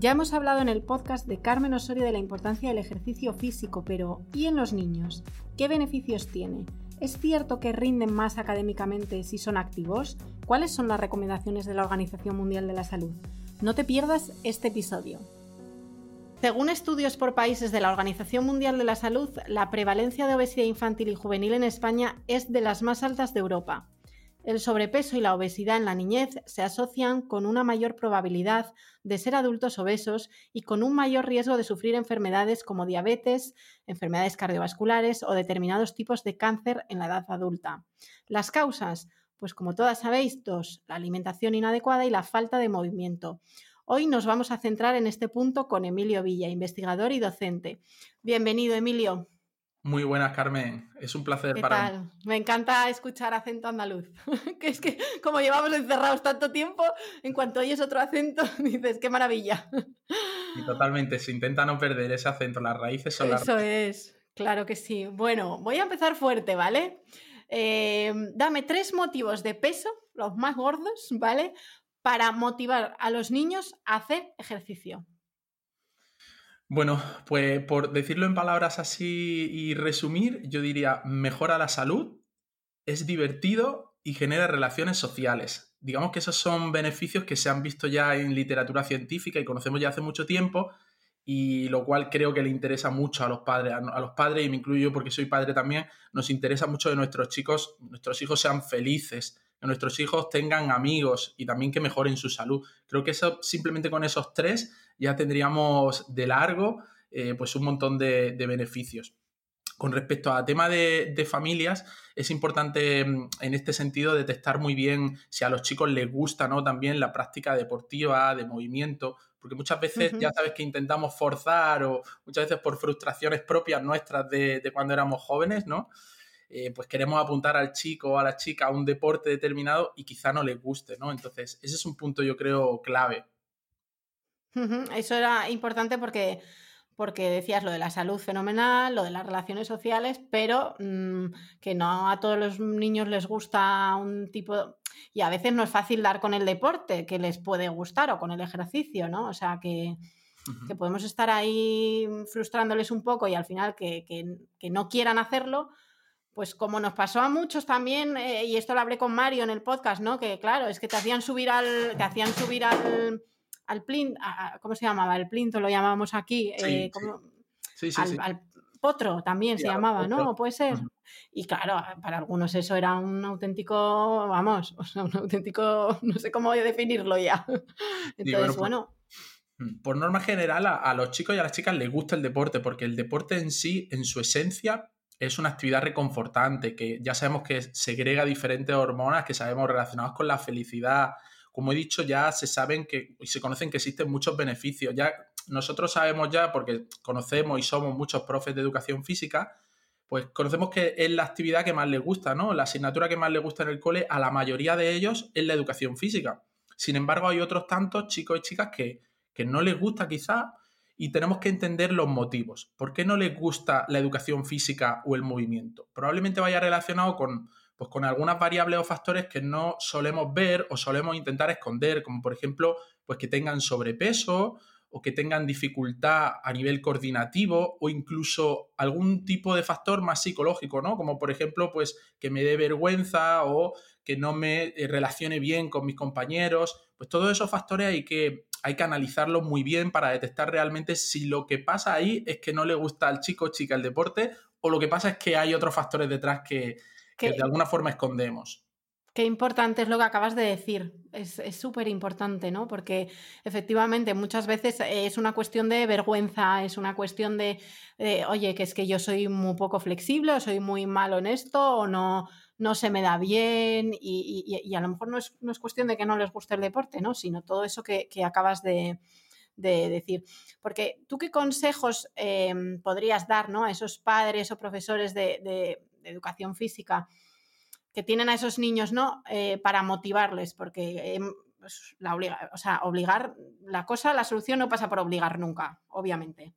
Ya hemos hablado en el podcast de Carmen Osorio de la importancia del ejercicio físico, pero ¿y en los niños? ¿Qué beneficios tiene? ¿Es cierto que rinden más académicamente si son activos? ¿Cuáles son las recomendaciones de la Organización Mundial de la Salud? No te pierdas este episodio. Según estudios por países de la Organización Mundial de la Salud, la prevalencia de obesidad infantil y juvenil en España es de las más altas de Europa. El sobrepeso y la obesidad en la niñez se asocian con una mayor probabilidad de ser adultos obesos y con un mayor riesgo de sufrir enfermedades como diabetes, enfermedades cardiovasculares o determinados tipos de cáncer en la edad adulta. Las causas, pues como todas sabéis, dos, la alimentación inadecuada y la falta de movimiento. Hoy nos vamos a centrar en este punto con Emilio Villa, investigador y docente. Bienvenido, Emilio. Muy buenas, Carmen. Es un placer para mí. Me encanta escuchar acento andaluz. que es que como llevamos encerrados tanto tiempo, en cuanto oyes otro acento, dices, qué maravilla. y totalmente, se intenta no perder ese acento, las raíces son Eso es, claro que sí. Bueno, voy a empezar fuerte, ¿vale? Eh, dame tres motivos de peso, los más gordos, ¿vale? Para motivar a los niños a hacer ejercicio. Bueno, pues por decirlo en palabras así y resumir, yo diría, mejora la salud, es divertido y genera relaciones sociales. Digamos que esos son beneficios que se han visto ya en literatura científica y conocemos ya hace mucho tiempo y lo cual creo que le interesa mucho a los padres, a los padres y me incluyo porque soy padre también, nos interesa mucho que nuestros chicos, nuestros hijos sean felices, que nuestros hijos tengan amigos y también que mejoren su salud. Creo que eso, simplemente con esos tres, ya tendríamos de largo eh, pues un montón de, beneficios. Con respecto a tema de, familias, es importante mm, en este sentido detectar muy bien si a los chicos les gusta ¿no? también la práctica deportiva, de movimiento, porque muchas veces ya sabes que intentamos forzar o muchas veces por frustraciones propias nuestras de, de cuando éramos jóvenes, ¿no? Eh, pues queremos apuntar al chico o a la chica a un deporte determinado y quizá no les guste, ¿no? Entonces, ese es un punto yo creo clave. Eso era importante porque, porque decías lo de la salud fenomenal, lo de las relaciones sociales, pero mm, que no a todos los niños les gusta un tipo... Y a veces no es fácil dar con el deporte que les puede gustar o con el ejercicio, ¿no? O sea que, podemos estar ahí frustrándoles un poco y al final que, que no quieran hacerlo, pues como nos pasó a muchos también, eh, y esto lo hablé con Mario en el podcast, ¿no? Que claro, es que te hacían subir al, te hacían subir al, al plint, ¿cómo se llamaba? El plinto lo llamábamos aquí, eh, sí, sí. Sí, al, potro también se llamaba, ¿no? Puede ser. Y claro, para algunos eso era un auténtico, vamos, un auténtico, no sé cómo definirlo ya. Entonces, bueno, mm, por norma general, a, los chicos y a las chicas les gusta el deporte, porque el deporte en sí, en su esencia, es una actividad reconfortante, que ya sabemos que segrega diferentes hormonas que sabemos relacionadas con la felicidad. Como he dicho, ya se saben que y se conocen que existen muchos beneficios. Ya nosotros sabemos ya, porque conocemos y somos muchos profes de educación física, pues conocemos que es la actividad que más les gusta, ¿no? La asignatura que más les gusta en el cole a la mayoría de ellos es la educación física. Sin embargo, hay otros tantos chicos y chicas que, que no les gusta quizá y tenemos que entender los motivos. ¿Por qué no les gusta la educación física o el movimiento? Probablemente vaya relacionado con, pues, con algunas variables o factores que no solemos ver o solemos intentar esconder, como por ejemplo, pues que tengan sobrepeso o que tengan dificultad a nivel coordinativo o incluso algún tipo de factor más psicológico, ¿no? Como por ejemplo, pues que me dé vergüenza o que no me eh, relacione bien con mis compañeros. Pues todos esos factores hay que hay que analizarlo muy bien para detectar realmente si lo que pasa ahí es que no le gusta al chico o chica el deporte o lo que pasa es que hay otros factores detrás que, de alguna forma escondemos. Qué importante es lo que acabas de decir. Es súper importante, ¿no? Porque efectivamente muchas veces es una cuestión de vergüenza, es una cuestión de, oye, que es que yo soy muy poco flexible o soy muy malo en esto o no, no se me da bien y, a lo mejor no es, no es, cuestión de que no les guste el deporte, ¿no? Sino todo eso que, acabas de, decir. Porque tú qué consejos em, podrías dar ¿no? a esos padres o profesores de, educación física que tienen a esos niños ¿no? Eh, para motivarles, porque em, pues, la obliga, o sea, obligar, la cosa, la solución no pasa por obligar nunca, obviamente.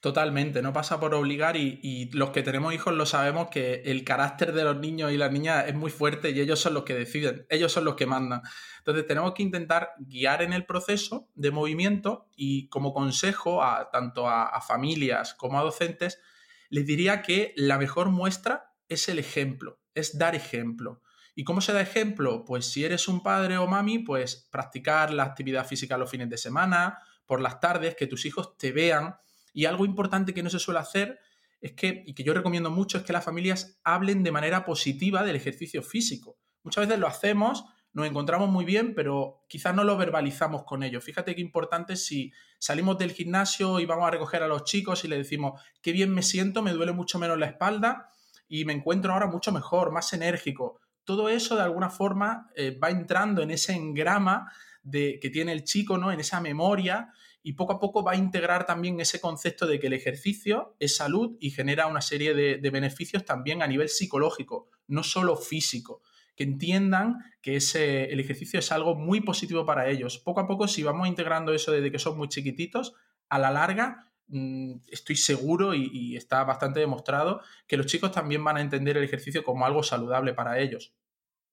Totalmente, no pasa por obligar y, los que tenemos hijos lo sabemos que el carácter de los niños y las niñas es muy fuerte y ellos son los que deciden, ellos son los que mandan. Entonces tenemos que intentar guiar en el proceso de movimiento y como consejo a tanto a familias como a docentes, les diría que la mejor muestra es el ejemplo, es dar ejemplo. ¿Y cómo se da ejemplo? Pues si eres un padre o mami, pues practicar la actividad física los fines de semana, por las tardes, que tus hijos te vean y algo importante que no se suele hacer es que, y que yo recomiendo mucho, es que las familias hablen de manera positiva del ejercicio físico. Muchas veces lo hacemos, nos encontramos muy bien, pero quizás no lo verbalizamos con ellos. Fíjate qué importante si salimos del gimnasio y vamos a recoger a los chicos y le decimos, qué bien me siento, me duele mucho menos la espalda y me encuentro ahora mucho mejor, más enérgico. Todo eso de alguna forma eh, va entrando en ese engrama de, que tiene el chico, ¿no? En esa memoria y poco a poco va a integrar también ese concepto de que el ejercicio es salud y genera una serie de, beneficios también a nivel psicológico, no solo físico que entiendan que ese, el ejercicio es algo muy positivo para ellos. Poco a poco, si vamos integrando eso desde que son muy chiquititos, a la larga mm, estoy seguro y, está bastante demostrado que los chicos también van a entender el ejercicio como algo saludable para ellos.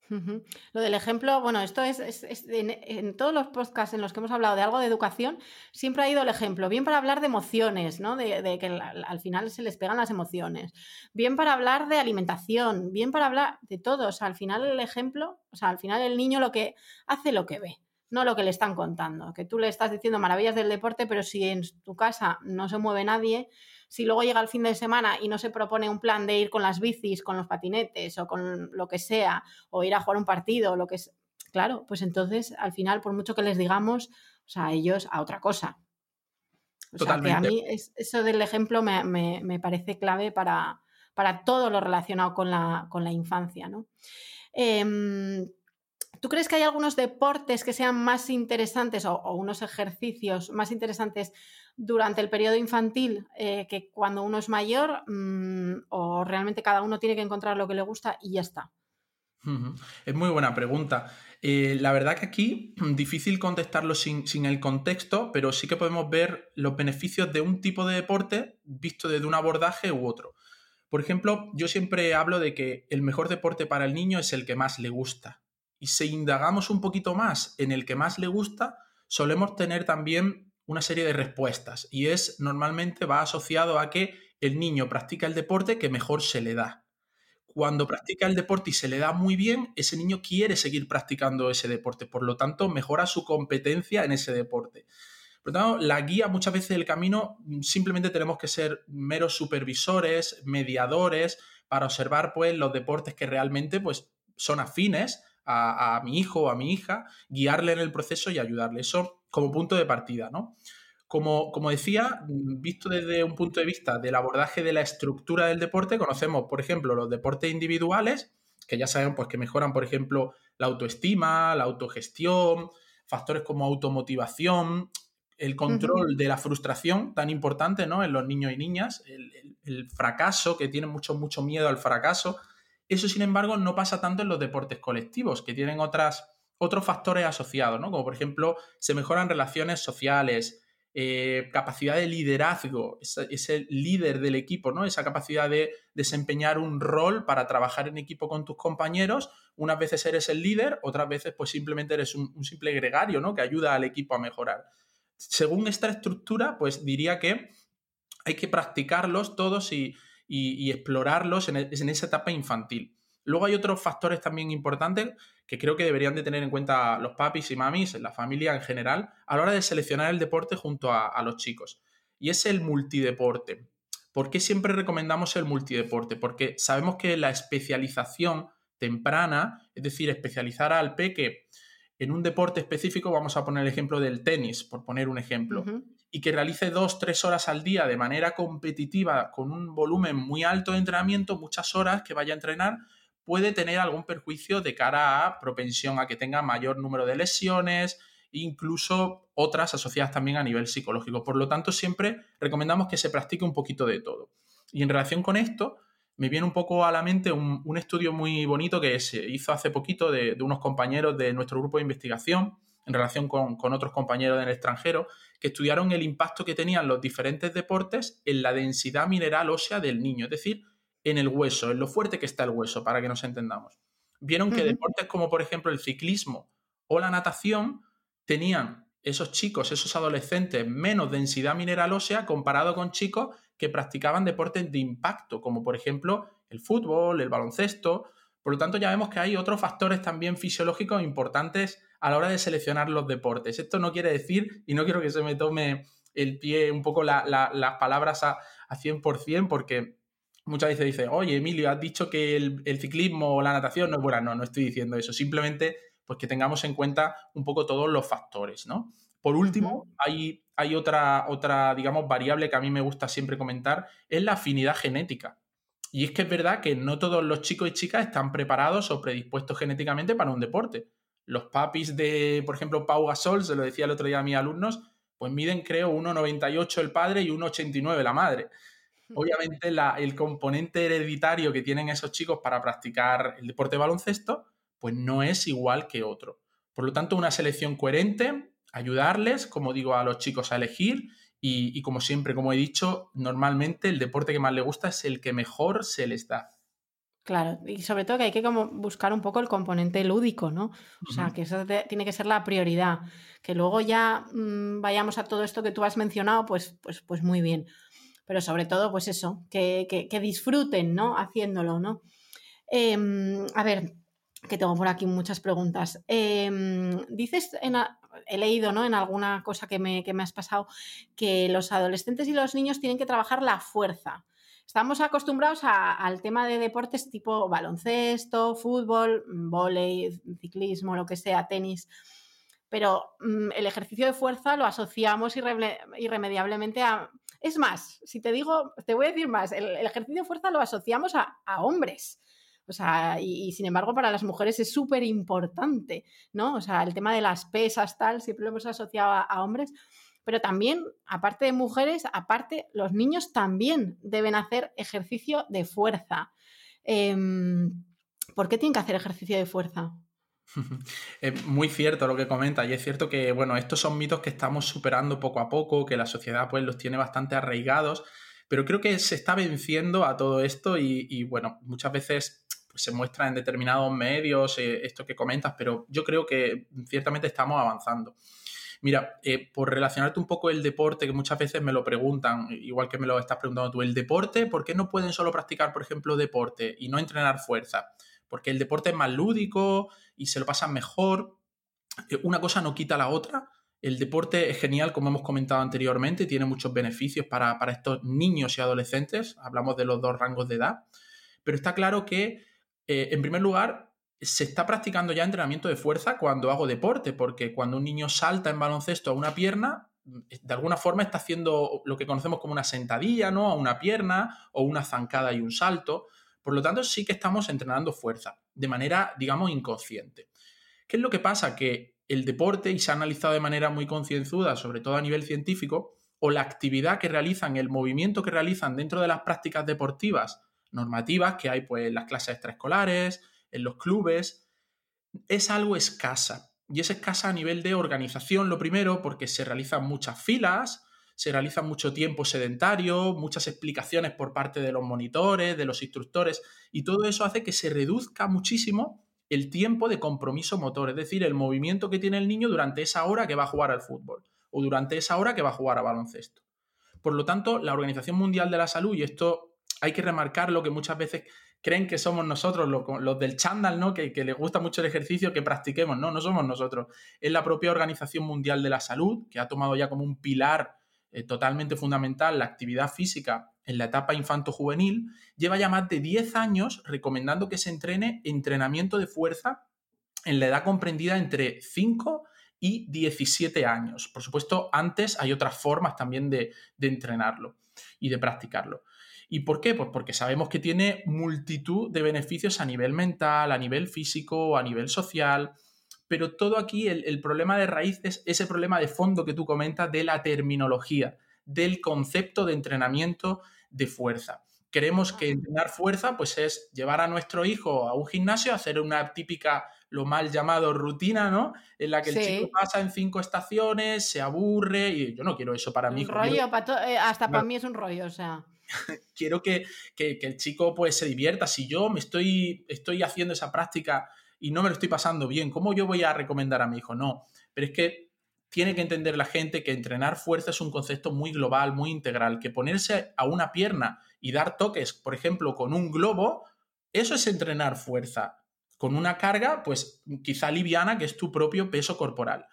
Lo del ejemplo, bueno, esto es, en, todos los podcasts en los que hemos hablado de algo de educación, siempre ha ido el ejemplo, bien para hablar de emociones, ¿no? De, que al, final se les pegan las emociones, bien para hablar de alimentación, bien para hablar de todo, o sea, al final el ejemplo, o sea, al final el niño lo que hace lo que ve, no lo que le están contando, que tú le estás diciendo maravillas del deporte, pero si en tu casa no se mueve nadie, si luego llega el fin de semana y no se propone un plan de ir con las bicis, con los patinetes o con lo que sea, o ir a jugar un partido, o lo que es, claro, pues entonces al final, por mucho que les digamos, o sea, ellos a otra cosa. O sea, que a mí eso del ejemplo me, parece clave para, para, todo lo relacionado con la, con la infancia, ¿no? Em, ¿Tú crees que hay algunos deportes que sean más interesantes o, unos ejercicios más interesantes durante el periodo infantil eh, que cuando uno es mayor mm, o realmente cada uno tiene que encontrar lo que le gusta y ya está? Es muy buena pregunta. Eh, la verdad que aquí difícil contestarlo sin, sin, el contexto, pero sí que podemos ver los beneficios de un tipo de deporte visto desde un abordaje u otro. Por ejemplo, yo siempre hablo de que el mejor deporte para el niño es el que más le gusta y si indagamos un poquito más en el que más le gusta, solemos tener también una serie de respuestas y es normalmente va asociado a que el niño practica el deporte que mejor se le da. Cuando practica el deporte y se le da muy bien, ese niño quiere seguir practicando ese deporte, por lo tanto mejora su competencia en ese deporte. Por lo tanto, la guía muchas veces del camino simplemente tenemos que ser meros supervisores, mediadores, para observar pues los deportes que realmente pues son afines a, mi hijo o a mi hija, guiarle en el proceso y ayudarle. Eso como punto de partida, ¿no? Como, como, decía, visto desde un punto de vista del abordaje de la estructura del deporte, conocemos, por ejemplo, los deportes individuales, que ya sabemos pues, que mejoran, por ejemplo, la autoestima, la autogestión, factores como automotivación, el control de la frustración, tan importante ¿no? en los niños y niñas, el, el fracaso, que tienen mucho, mucho miedo al fracaso, eso, sin embargo, no pasa tanto en los deportes colectivos, que tienen otras, otros factores asociados, ¿no? Como por ejemplo, se mejoran relaciones sociales, eh, capacidad de liderazgo, ese, líder del equipo, ¿no? Esa capacidad de desempeñar un rol para trabajar en equipo con tus compañeros. Unas veces eres el líder, otras veces, pues simplemente eres un, simple gregario, ¿no? Que ayuda al equipo a mejorar. Según esta estructura, pues diría que hay que practicarlos todos y explorarlos en, esa etapa infantil. Luego hay otros factores también importantes que creo que deberían de tener en cuenta los papis y mamis, la familia en general, a la hora de seleccionar el deporte junto a, a los chicos. Y es el multideporte. ¿Por qué siempre recomendamos el multideporte? Porque sabemos que la especialización temprana, es decir, especializar al peque en un deporte específico, vamos a poner el ejemplo del tenis, por poner un ejemplo, y que realice dos, tres horas al día de manera competitiva, con un volumen muy alto de entrenamiento, muchas horas que vaya a entrenar, puede tener algún perjuicio de cara a propensión a que tenga mayor número de lesiones, incluso otras asociadas también a nivel psicológico. Por lo tanto, siempre recomendamos que se practique un poquito de todo. Y en relación con esto, me viene un poco a la mente un, estudio muy bonito que se hizo hace poquito de, unos compañeros de nuestro grupo de investigación en relación con, con otros compañeros del extranjero, que estudiaron el impacto que tenían los diferentes deportes en la densidad mineral ósea del niño, es decir, en el hueso, en lo fuerte que está el hueso, para que nos entendamos. Vieron que deportes como por ejemplo el ciclismo o la natación tenían esos chicos, esos adolescentes, menos densidad mineral ósea comparado con chicos que practicaban deportes de impacto, como por ejemplo el fútbol, el baloncesto. Por lo tanto, ya vemos que hay otros factores también fisiológicos importantes a la hora de seleccionar los deportes. Esto no quiere decir, y no quiero que se me tome el pie un poco las palabras a, a 100%, porque muchas veces dice, oye, Emilio, has dicho que el, ciclismo o la natación no es buena. No, no estoy diciendo eso. Simplemente pues que tengamos en cuenta un poco todos los factores, ¿no? Por último, hay, hay otra, otra, digamos, variable que a mí me gusta siempre comentar, es la afinidad genética. Y es que es verdad que no todos los chicos y chicas están preparados o predispuestos genéticamente para un deporte. Los papis de, por ejemplo, Pau Gasol, se lo decía el otro día a mis alumnos, pues miden, creo, 1,98 el padre y 1,89 la madre. Obviamente, el componente hereditario que tienen esos chicos para practicar el deporte de baloncesto, pues no es igual que otro. Por lo tanto, una selección coherente, ayudarles, como digo, a los chicos a elegir y, como siempre, como he dicho, normalmente el deporte que más les gusta es el que mejor se les da. Claro, y sobre todo que hay que como buscar un poco el componente lúdico, ¿no? O sea, que eso tiene que ser la prioridad. Que luego ya mm, vayamos a todo esto que tú has mencionado, pues, pues, pues muy bien pero sobre todo, pues eso, que, disfruten, ¿no? Haciéndolo, ¿no? Em, a ver, que tengo por aquí muchas preguntas. Em, dices, he leído ¿no? en alguna cosa que me, has pasado, que los adolescentes y los niños tienen que trabajar la fuerza. Estamos acostumbrados al tema de deportes tipo baloncesto, fútbol, vóley, ciclismo, lo que sea, tenis pero mm, el ejercicio de fuerza lo asociamos irremediablemente a... Es más, si te digo, te voy a decir más, el, ejercicio de fuerza lo asociamos a, hombres. O sea, y, sin embargo para las mujeres es súper importante, ¿no? O sea, el tema de las pesas, tal, siempre lo hemos asociado a, hombres. Pero también, aparte de mujeres, aparte, los niños también deben hacer ejercicio de fuerza. Em, ¿Por qué tienen que hacer ejercicio de fuerza? Es muy cierto lo que comenta y es cierto que, bueno, estos son mitos que estamos superando poco a poco, que la sociedad pues los tiene bastante arraigados, pero creo que se está venciendo a todo esto y, bueno, muchas veces pues, se muestra en determinados medios eh, esto que comentas, pero yo creo que ciertamente estamos avanzando. Mira, eh, por relacionarte un poco el deporte, que muchas veces me lo preguntan, igual que me lo estás preguntando tú, el deporte, ¿por qué no pueden solo practicar, por ejemplo, deporte y no entrenar fuerza? Porque el deporte es más lúdico, y se lo pasan mejor. Eh, una cosa no quita la otra. El deporte es genial, como hemos comentado anteriormente, tiene muchos beneficios para, estos niños y adolescentes. Hablamos de los dos rangos de edad. Pero está claro que, eh, en primer lugar, se está practicando ya entrenamiento de fuerza cuando hago deporte, porque cuando un niño salta en baloncesto a una pierna, de alguna forma está haciendo lo que conocemos como una sentadilla, ¿no? A una pierna o una zancada y un salto. Por lo tanto, sí que estamos entrenando fuerza de manera, digamos, inconsciente. ¿Qué es lo que pasa? Que el deporte, y se ha analizado de manera muy concienzuda, sobre todo a nivel científico, o la actividad que realizan, el movimiento que realizan dentro de las prácticas deportivas normativas que hay pues, en las clases extraescolares, en los clubes, es algo escasa. Y es escasa a nivel de organización, lo primero, porque se realizan muchas filas, se realiza mucho tiempo sedentario, muchas explicaciones por parte de los monitores, de los instructores, y todo eso hace que se reduzca muchísimo el tiempo de compromiso motor, es decir, el movimiento que tiene el niño durante esa hora que va a jugar al fútbol o durante esa hora que va a jugar a baloncesto. Por lo tanto, la Organización Mundial de la Salud, y esto hay que remarcar lo que muchas veces creen que somos nosotros, los, del chándal, ¿no? Que, que, les gusta mucho el ejercicio, que practiquemos. No, no somos nosotros. Es la propia Organización Mundial de la Salud, que ha tomado ya como un pilar eh, totalmente fundamental la actividad física en la etapa infanto-juvenil, lleva ya más de 10 años recomendando que se entrene entrenamiento de fuerza en la edad comprendida entre 5 y 17 años. Por supuesto, antes hay otras formas también de, de entrenarlo y de practicarlo. ¿Y por qué? Pues porque sabemos que tiene multitud de beneficios a nivel mental, a nivel físico, a nivel social, pero todo aquí, el, problema de raíz es ese problema de fondo que tú comentas de la terminología, del concepto de entrenamiento de fuerza. Queremos que entrenar fuerza pues es llevar a nuestro hijo a un gimnasio hacer una típica lo mal llamado rutina, ¿no? En la que el chico pasa en cinco estaciones, se aburre y yo no quiero eso para mí. rollo, eh, hasta para mí es un rollo, o sea. quiero que, el chico pues se divierta. Si yo me estoy, estoy haciendo esa práctica y no me lo estoy pasando bien, ¿cómo yo voy a recomendar a mi hijo? No, pero es que tiene que entender la gente que entrenar fuerza es un concepto muy global, muy integral, que ponerse a una pierna y dar toques, por ejemplo, con un globo, eso es entrenar fuerza con una carga, pues quizá liviana, que es tu propio peso corporal.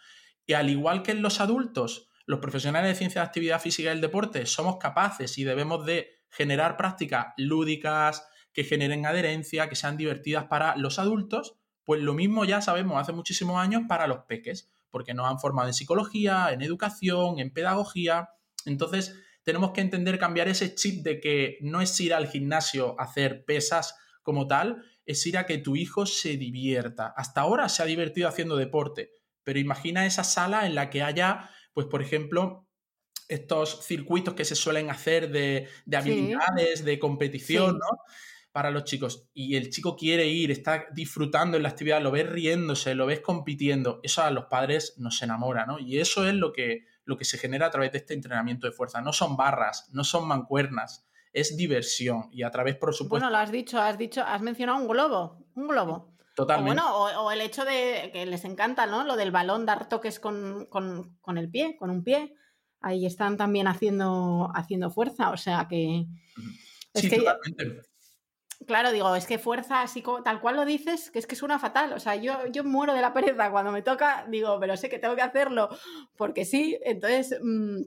Y al igual que en los adultos, los profesionales de ciencia de actividad física y el deporte somos capaces y debemos de generar prácticas lúdicas, que generen adherencia, que sean divertidas para los adultos, pues lo mismo ya sabemos hace muchísimos años para los peques, porque nos han formado en psicología, en educación, en pedagogía. Entonces, tenemos que entender cambiar ese chip de que no es ir al gimnasio a hacer pesas como tal, es ir a que tu hijo se divierta. Hasta ahora se ha divertido haciendo deporte, pero imagina esa sala en la que haya, pues por ejemplo, estos circuitos que se suelen hacer de, habilidades, de competición, ¿no? Para los chicos. Y el chico quiere ir, está disfrutando en la actividad, lo ves riéndose, lo ves compitiendo. Eso a los padres nos enamora, ¿no? Y eso es lo que, lo que se genera a través de este entrenamiento de fuerza. No son barras, no son mancuernas, es diversión y a través, por supuesto... Bueno, lo has dicho, has dicho, has mencionado un globo, un globo. Totalmente. O bueno, o, el hecho de que les encanta, ¿no? Lo del balón, dar toques con, el pie, con un pie. Ahí están también haciendo, haciendo fuerza, o sea que... sí, totalmente. Claro, digo, es que fuerza, así como, tal cual lo dices, que es que suena fatal. O sea, yo, yo muero de la pereza cuando me toca, digo, pero sé que tengo que hacerlo porque sí. Entonces, mm,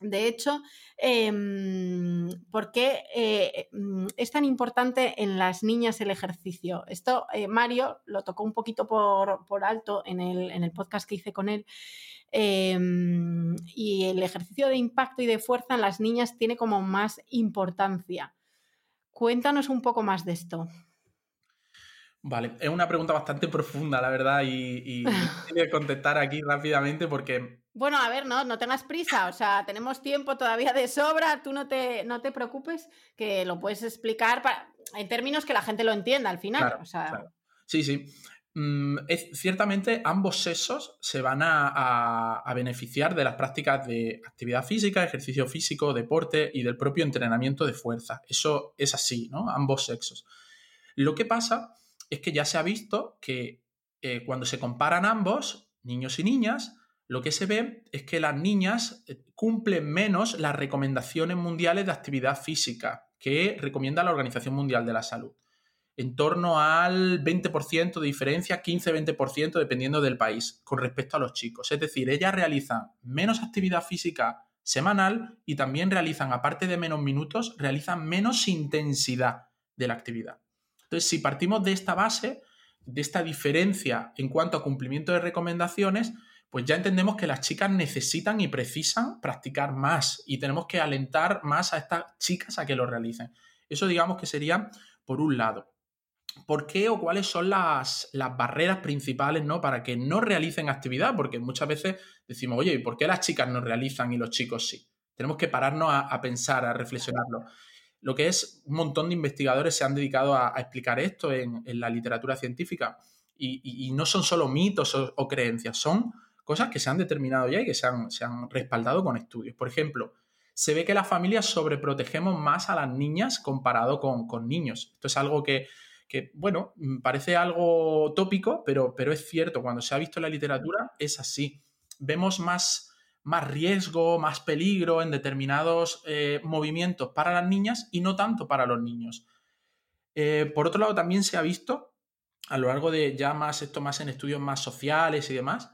de hecho, em, ¿por qué eh, mm, es tan importante en las niñas el ejercicio? Esto eh, Mario lo tocó un poquito por, alto en el, podcast que hice con él. Em, y el ejercicio de impacto y de fuerza en las niñas tiene como más importancia. Cuéntanos un poco más de esto. Vale, es una pregunta bastante profunda, la verdad, y, y que contestar aquí rápidamente porque bueno, a ver, no, no tengas prisa, o sea, tenemos tiempo todavía de sobra, tú no te, no te preocupes, que lo puedes explicar en términos que la gente lo entienda al final. Sí, sí. Mm, es, ciertamente ambos sexos se van a, beneficiar de las prácticas de actividad física, ejercicio físico, deporte y del propio entrenamiento de fuerza. Eso es así, ¿no? Ambos sexos. Lo que pasa es que ya se ha visto que eh, cuando se comparan ambos, niños y niñas, lo que se ve es que las niñas eh, cumplen menos las recomendaciones mundiales de actividad física que recomienda la Organización Mundial de la Salud. En torno al 20% de diferencia, 15-20% dependiendo del país con respecto a los chicos. Es decir, ellas realizan menos actividad física semanal y también realizan, aparte de menos minutos, realizan menos intensidad de la actividad. Entonces, si partimos de esta base, de esta diferencia en cuanto a cumplimiento de recomendaciones, pues ya entendemos que las chicas necesitan y precisan practicar más y tenemos que alentar más a estas chicas a que lo realicen. Eso digamos que sería por un lado. ¿Por qué o cuáles son las, barreras principales ¿no? para que no realicen actividad? Porque muchas veces decimos, oye, ¿y por qué las chicas no realizan y los chicos sí? Tenemos que pararnos a, pensar, a reflexionarlo. Lo que es un montón de investigadores se han dedicado a, explicar esto en, la literatura científica y, no son solo mitos o creencias, son cosas que se han determinado ya y que se han, respaldado con estudios. Por ejemplo, se ve que las familias sobreprotegemos más a las niñas comparado con, niños. Esto es algo que, bueno, parece algo tópico, pero, pero es cierto, cuando se ha visto en la literatura es así. Vemos más, más riesgo, más peligro en determinados eh, movimientos para las niñas y no tanto para los niños. Eh, por otro lado, también se ha visto a lo largo de ya más esto más en estudios más sociales y demás,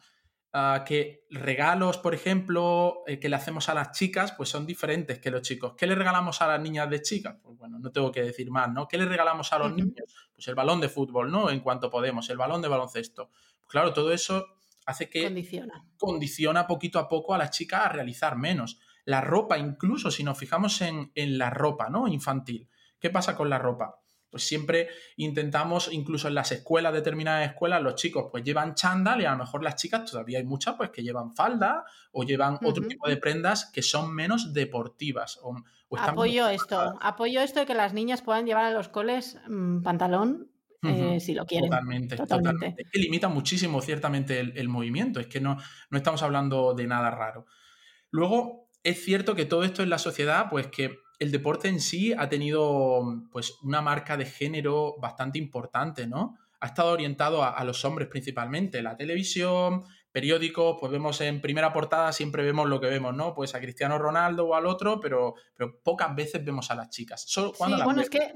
que regalos, por ejemplo, eh, que le hacemos a las chicas, pues son diferentes que los chicos. ¿Qué le regalamos a las niñas de chicas? Pues bueno, no tengo que decir más, ¿no? ¿Qué le regalamos a los niños? Pues el balón de fútbol, ¿no? En cuanto podemos, el balón de baloncesto. Pues claro, todo eso hace que condiciona. condiciona poquito a poco a las chicas a realizar menos. La ropa, incluso si nos fijamos en, en la ropa, ¿no? Infantil. ¿Qué pasa con la ropa? Pues siempre intentamos, incluso en las escuelas, determinadas escuelas, los chicos pues llevan chándal y a lo mejor las chicas todavía hay muchas pues que llevan falda o llevan otro tipo de prendas que son menos deportivas. apoyo esto, apoyo esto de que las niñas puedan llevar a los coles mm, pantalón eh, si lo quieren. Totalmente, totalmente. Es que limita muchísimo ciertamente el, movimiento, es que no, no estamos hablando de nada raro. Luego, es cierto que todo esto en la sociedad, pues que el deporte en sí ha tenido pues una marca de género bastante importante, ¿no? Ha estado orientado a, a los hombres principalmente. La televisión, periódicos, pues vemos en primera portada, siempre vemos lo que vemos, ¿no? Pues a Cristiano Ronaldo o al otro, pero, pero pocas veces vemos a las chicas. sí, bueno, es que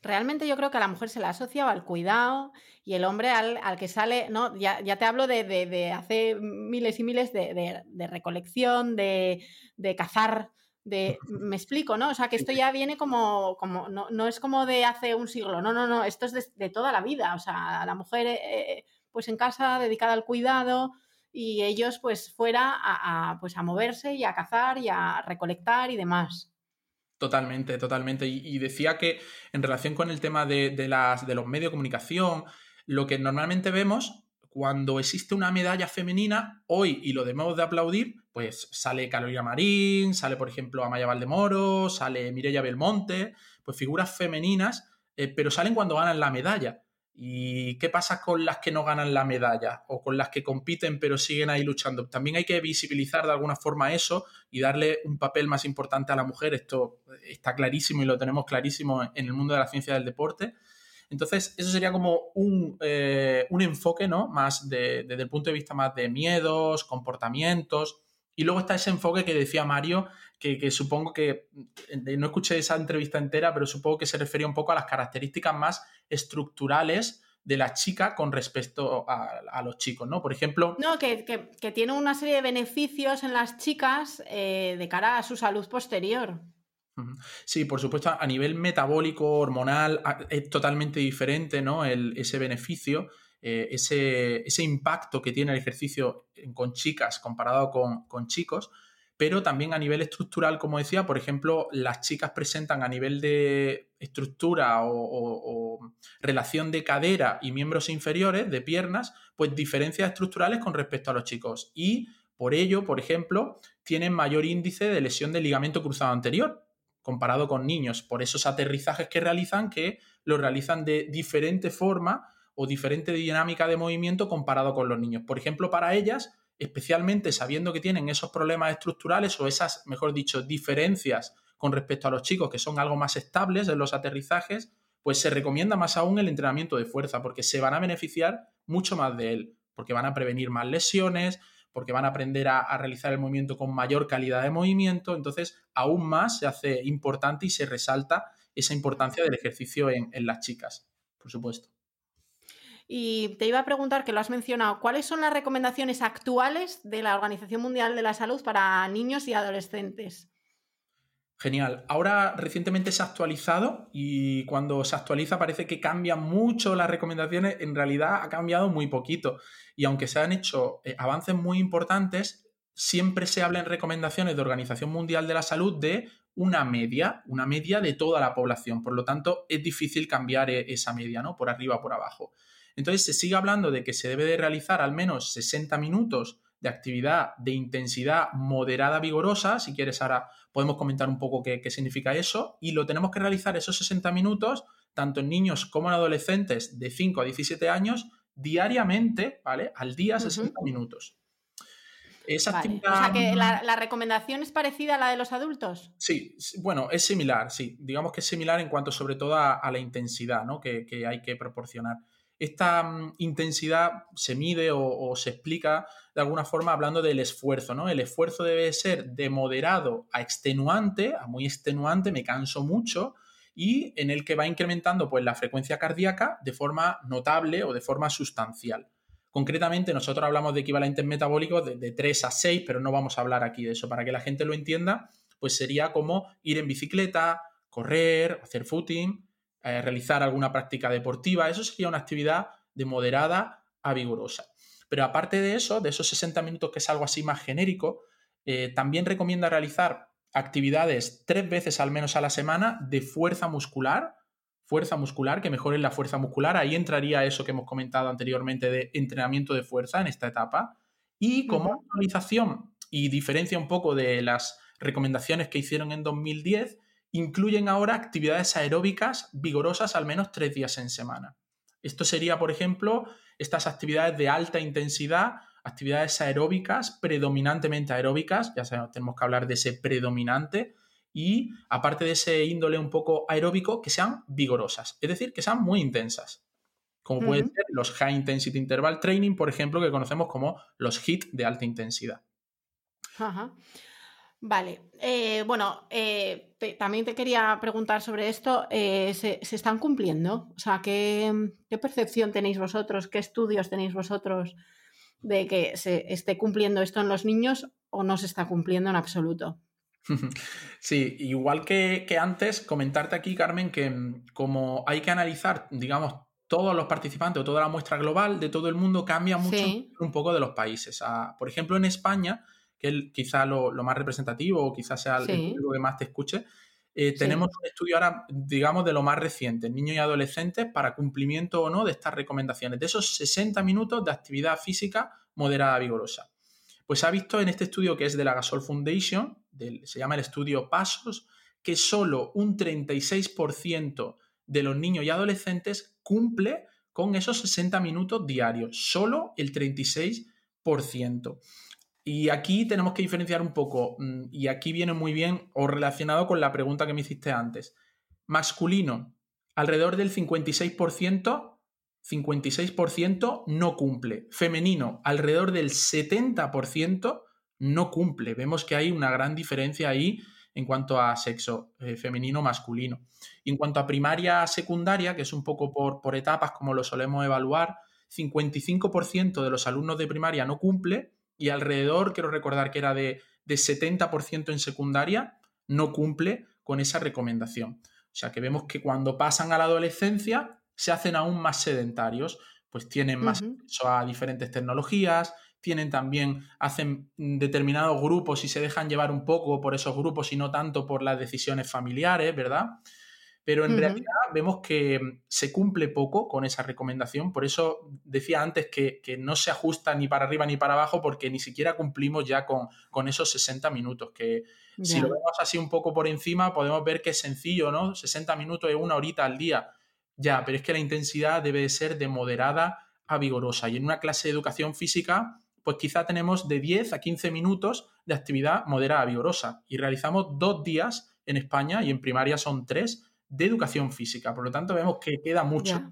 realmente yo creo que a la mujer se le ha asociado al cuidado y el hombre al, que sale, ¿no? Ya, ya te hablo de, de, hace miles y miles de, recolección, de, cazar. De, me explico, ¿no? O sea, que esto ya viene como, como no, no es como de hace un siglo, no, no, no, esto es de, toda la vida, o sea, la mujer eh, pues en casa dedicada al cuidado y ellos pues fuera a, pues a moverse y a cazar y a recolectar y demás. Totalmente, totalmente. Y, decía que en relación con el tema de, las, de los medios de comunicación, lo que normalmente vemos cuando existe una medalla femenina, hoy, y lo debemos de aplaudir, pues sale Carolina Marín, sale, por ejemplo, Amaya Valdemoro, sale Mireia Belmonte, pues figuras femeninas, eh, pero salen cuando ganan la medalla. ¿Y qué pasa con las que no ganan la medalla o con las que compiten pero siguen ahí luchando? También hay que visibilizar de alguna forma eso y darle un papel más importante a la mujer. Esto está clarísimo y lo tenemos clarísimo en el mundo de la ciencia del deporte. Entonces, eso sería como un, eh, enfoque, ¿no? Más desde el punto de vista más de miedos, comportamientos. Y luego está ese enfoque que decía Mario, que, que, supongo que, no escuché esa entrevista entera, pero supongo que se refería un poco a las características más estructurales de la chica con respecto a, los chicos, ¿no? Por ejemplo... No, que, tiene una serie de beneficios en las chicas eh, de cara a su salud posterior. Sí, por supuesto, a nivel metabólico, hormonal, es totalmente diferente, ¿no? ese beneficio, eh, ese, impacto que tiene el ejercicio con chicas comparado con, chicos pero también a nivel estructural, como decía, por ejemplo, las chicas presentan a nivel de estructura o, relación de cadera y miembros inferiores, de piernas, pues diferencias estructurales con respecto a los chicos. Y por ello, por ejemplo, tienen mayor índice de lesión del ligamento cruzado anterior comparado con niños, por esos aterrizajes que realizan, que lo realizan de diferente forma o diferente dinámica de movimiento comparado con los niños. Por ejemplo, para ellas, especialmente sabiendo que tienen esos problemas estructurales o esas, mejor dicho, diferencias con respecto a los chicos que son algo más estables en los aterrizajes, pues se recomienda más aún el entrenamiento de fuerza porque se van a beneficiar mucho más de él, porque van a prevenir más lesiones, porque van a aprender a, realizar el movimiento con mayor calidad de movimiento, entonces aún más se hace importante y se resalta esa importancia del ejercicio en las chicas, por supuesto. Y te iba a preguntar, que lo has mencionado, ¿cuáles son las recomendaciones actuales de la Organización Mundial de la Salud para niños y adolescentes? Genial. Ahora recientemente se ha actualizado y cuando se actualiza parece que cambian mucho las recomendaciones. En realidad ha cambiado muy poquito. Y aunque se han hecho eh, avances muy importantes, siempre se habla en recomendaciones de Organización Mundial de la Salud de una media, una media de toda la población. Por lo tanto, es difícil cambiar eh, esa media, ¿no? Por arriba por abajo. Entonces se sigue hablando de que se debe de realizar al menos 60 minutos de actividad de intensidad moderada vigorosa. Si quieres, ahora podemos comentar un poco qué, significa eso. Y lo tenemos que realizar esos 60 minutos, tanto en niños como en adolescentes de 5 a 17 años, diariamente, ¿vale? Al día 60 minutos. Esa actividad... O sea que la, recomendación es parecida a la de los adultos. Sí, bueno, es similar, sí. Digamos que es similar en cuanto sobre todo a, la intensidad ¿no? que, que hay que proporcionar esta mm, intensidad se mide o, se explica de alguna forma hablando del esfuerzo, ¿no? El esfuerzo debe ser de moderado a extenuante, a muy extenuante, me canso mucho, y en el que va incrementando pues, la frecuencia cardíaca de forma notable o de forma sustancial. Concretamente, nosotros hablamos de equivalentes metabólicos de, de 3 a 6, pero no vamos a hablar aquí de eso. Para que la gente lo entienda, pues sería como ir en bicicleta, correr, hacer footing, eh, realizar alguna práctica deportiva. Eso sería una actividad de moderada a vigorosa. Pero aparte de eso, de esos 60 minutos que es algo así más genérico, eh, también recomienda realizar actividades tres veces al menos a la semana de fuerza muscular, fuerza muscular, que mejoren la fuerza muscular. Ahí entraría eso que hemos comentado anteriormente de entrenamiento de fuerza en esta etapa. Y como actualización y diferencia un poco de las recomendaciones que hicieron en 2010, incluyen ahora actividades aeróbicas vigorosas al menos tres días en semana. Esto sería, por ejemplo, estas actividades de alta intensidad, actividades aeróbicas, predominantemente aeróbicas, ya sabemos, tenemos que hablar de ese predominante, y aparte de ese índole un poco aeróbico, que sean vigorosas, es decir, que sean muy intensas, como pueden ser los High Intensity Interval Training, por ejemplo, que conocemos como los HIT de alta intensidad. Ajá. Vale, eh, bueno, eh, también te quería preguntar sobre esto. Eh, ¿se, están cumpliendo? O sea, ¿qué, percepción tenéis vosotros? ¿Qué estudios tenéis vosotros de que se esté cumpliendo esto en los niños o no se está cumpliendo en absoluto? Sí, igual que, antes, comentarte aquí, Carmen, que mm, como hay que analizar, digamos, todos los participantes o toda la muestra global de todo el mundo, cambia mucho un poco de los países. Ah, por ejemplo, en España que es quizá lo, más representativo o quizás sea el que más te escuche, eh, tenemos un estudio ahora, digamos, de lo más reciente, niños y adolescentes, para cumplimiento o no de estas recomendaciones, de esos 60 minutos de actividad física moderada vigorosa. Pues se ha visto en este estudio que es de la Gasol Foundation, se llama el estudio Pasos, que solo un 36% de los niños y adolescentes cumple con esos 60 minutos diarios, solo el 36%. Y aquí tenemos que diferenciar un poco, mm, y aquí viene muy bien o relacionado con la pregunta que me hiciste antes. Masculino, alrededor del 56%, 56% no cumple. Femenino, alrededor del 70% no cumple. Vemos que hay una gran diferencia ahí en cuanto a sexo eh, femenino masculino. Y en cuanto a primaria secundaria, que es un poco por, por etapas como lo solemos evaluar, 55% de los alumnos de primaria no cumple y alrededor, quiero recordar que era de, 70% en secundaria, no cumple con esa recomendación. O sea que vemos que cuando pasan a la adolescencia se hacen aún más sedentarios, pues tienen más acceso a diferentes tecnologías, tienen también, hacen determinados grupos y se dejan llevar un poco por esos grupos y no tanto por las decisiones familiares, ¿verdad? Pero en realidad vemos que mm, se cumple poco con esa recomendación. Por eso decía antes que, no se ajusta ni para arriba ni para abajo porque ni siquiera cumplimos ya con, con esos 60 minutos, que si lo vemos así un poco por encima podemos ver que es sencillo, ¿no? 60 minutos es una horita al día. Ya, pero es que la intensidad debe ser de moderada a vigorosa. Y en una clase de educación física, pues quizá tenemos de 10 a 15 minutos de actividad moderada a vigorosa. Y realizamos dos días en España y en primaria son tres de educación física. Por lo tanto, vemos que queda mucho.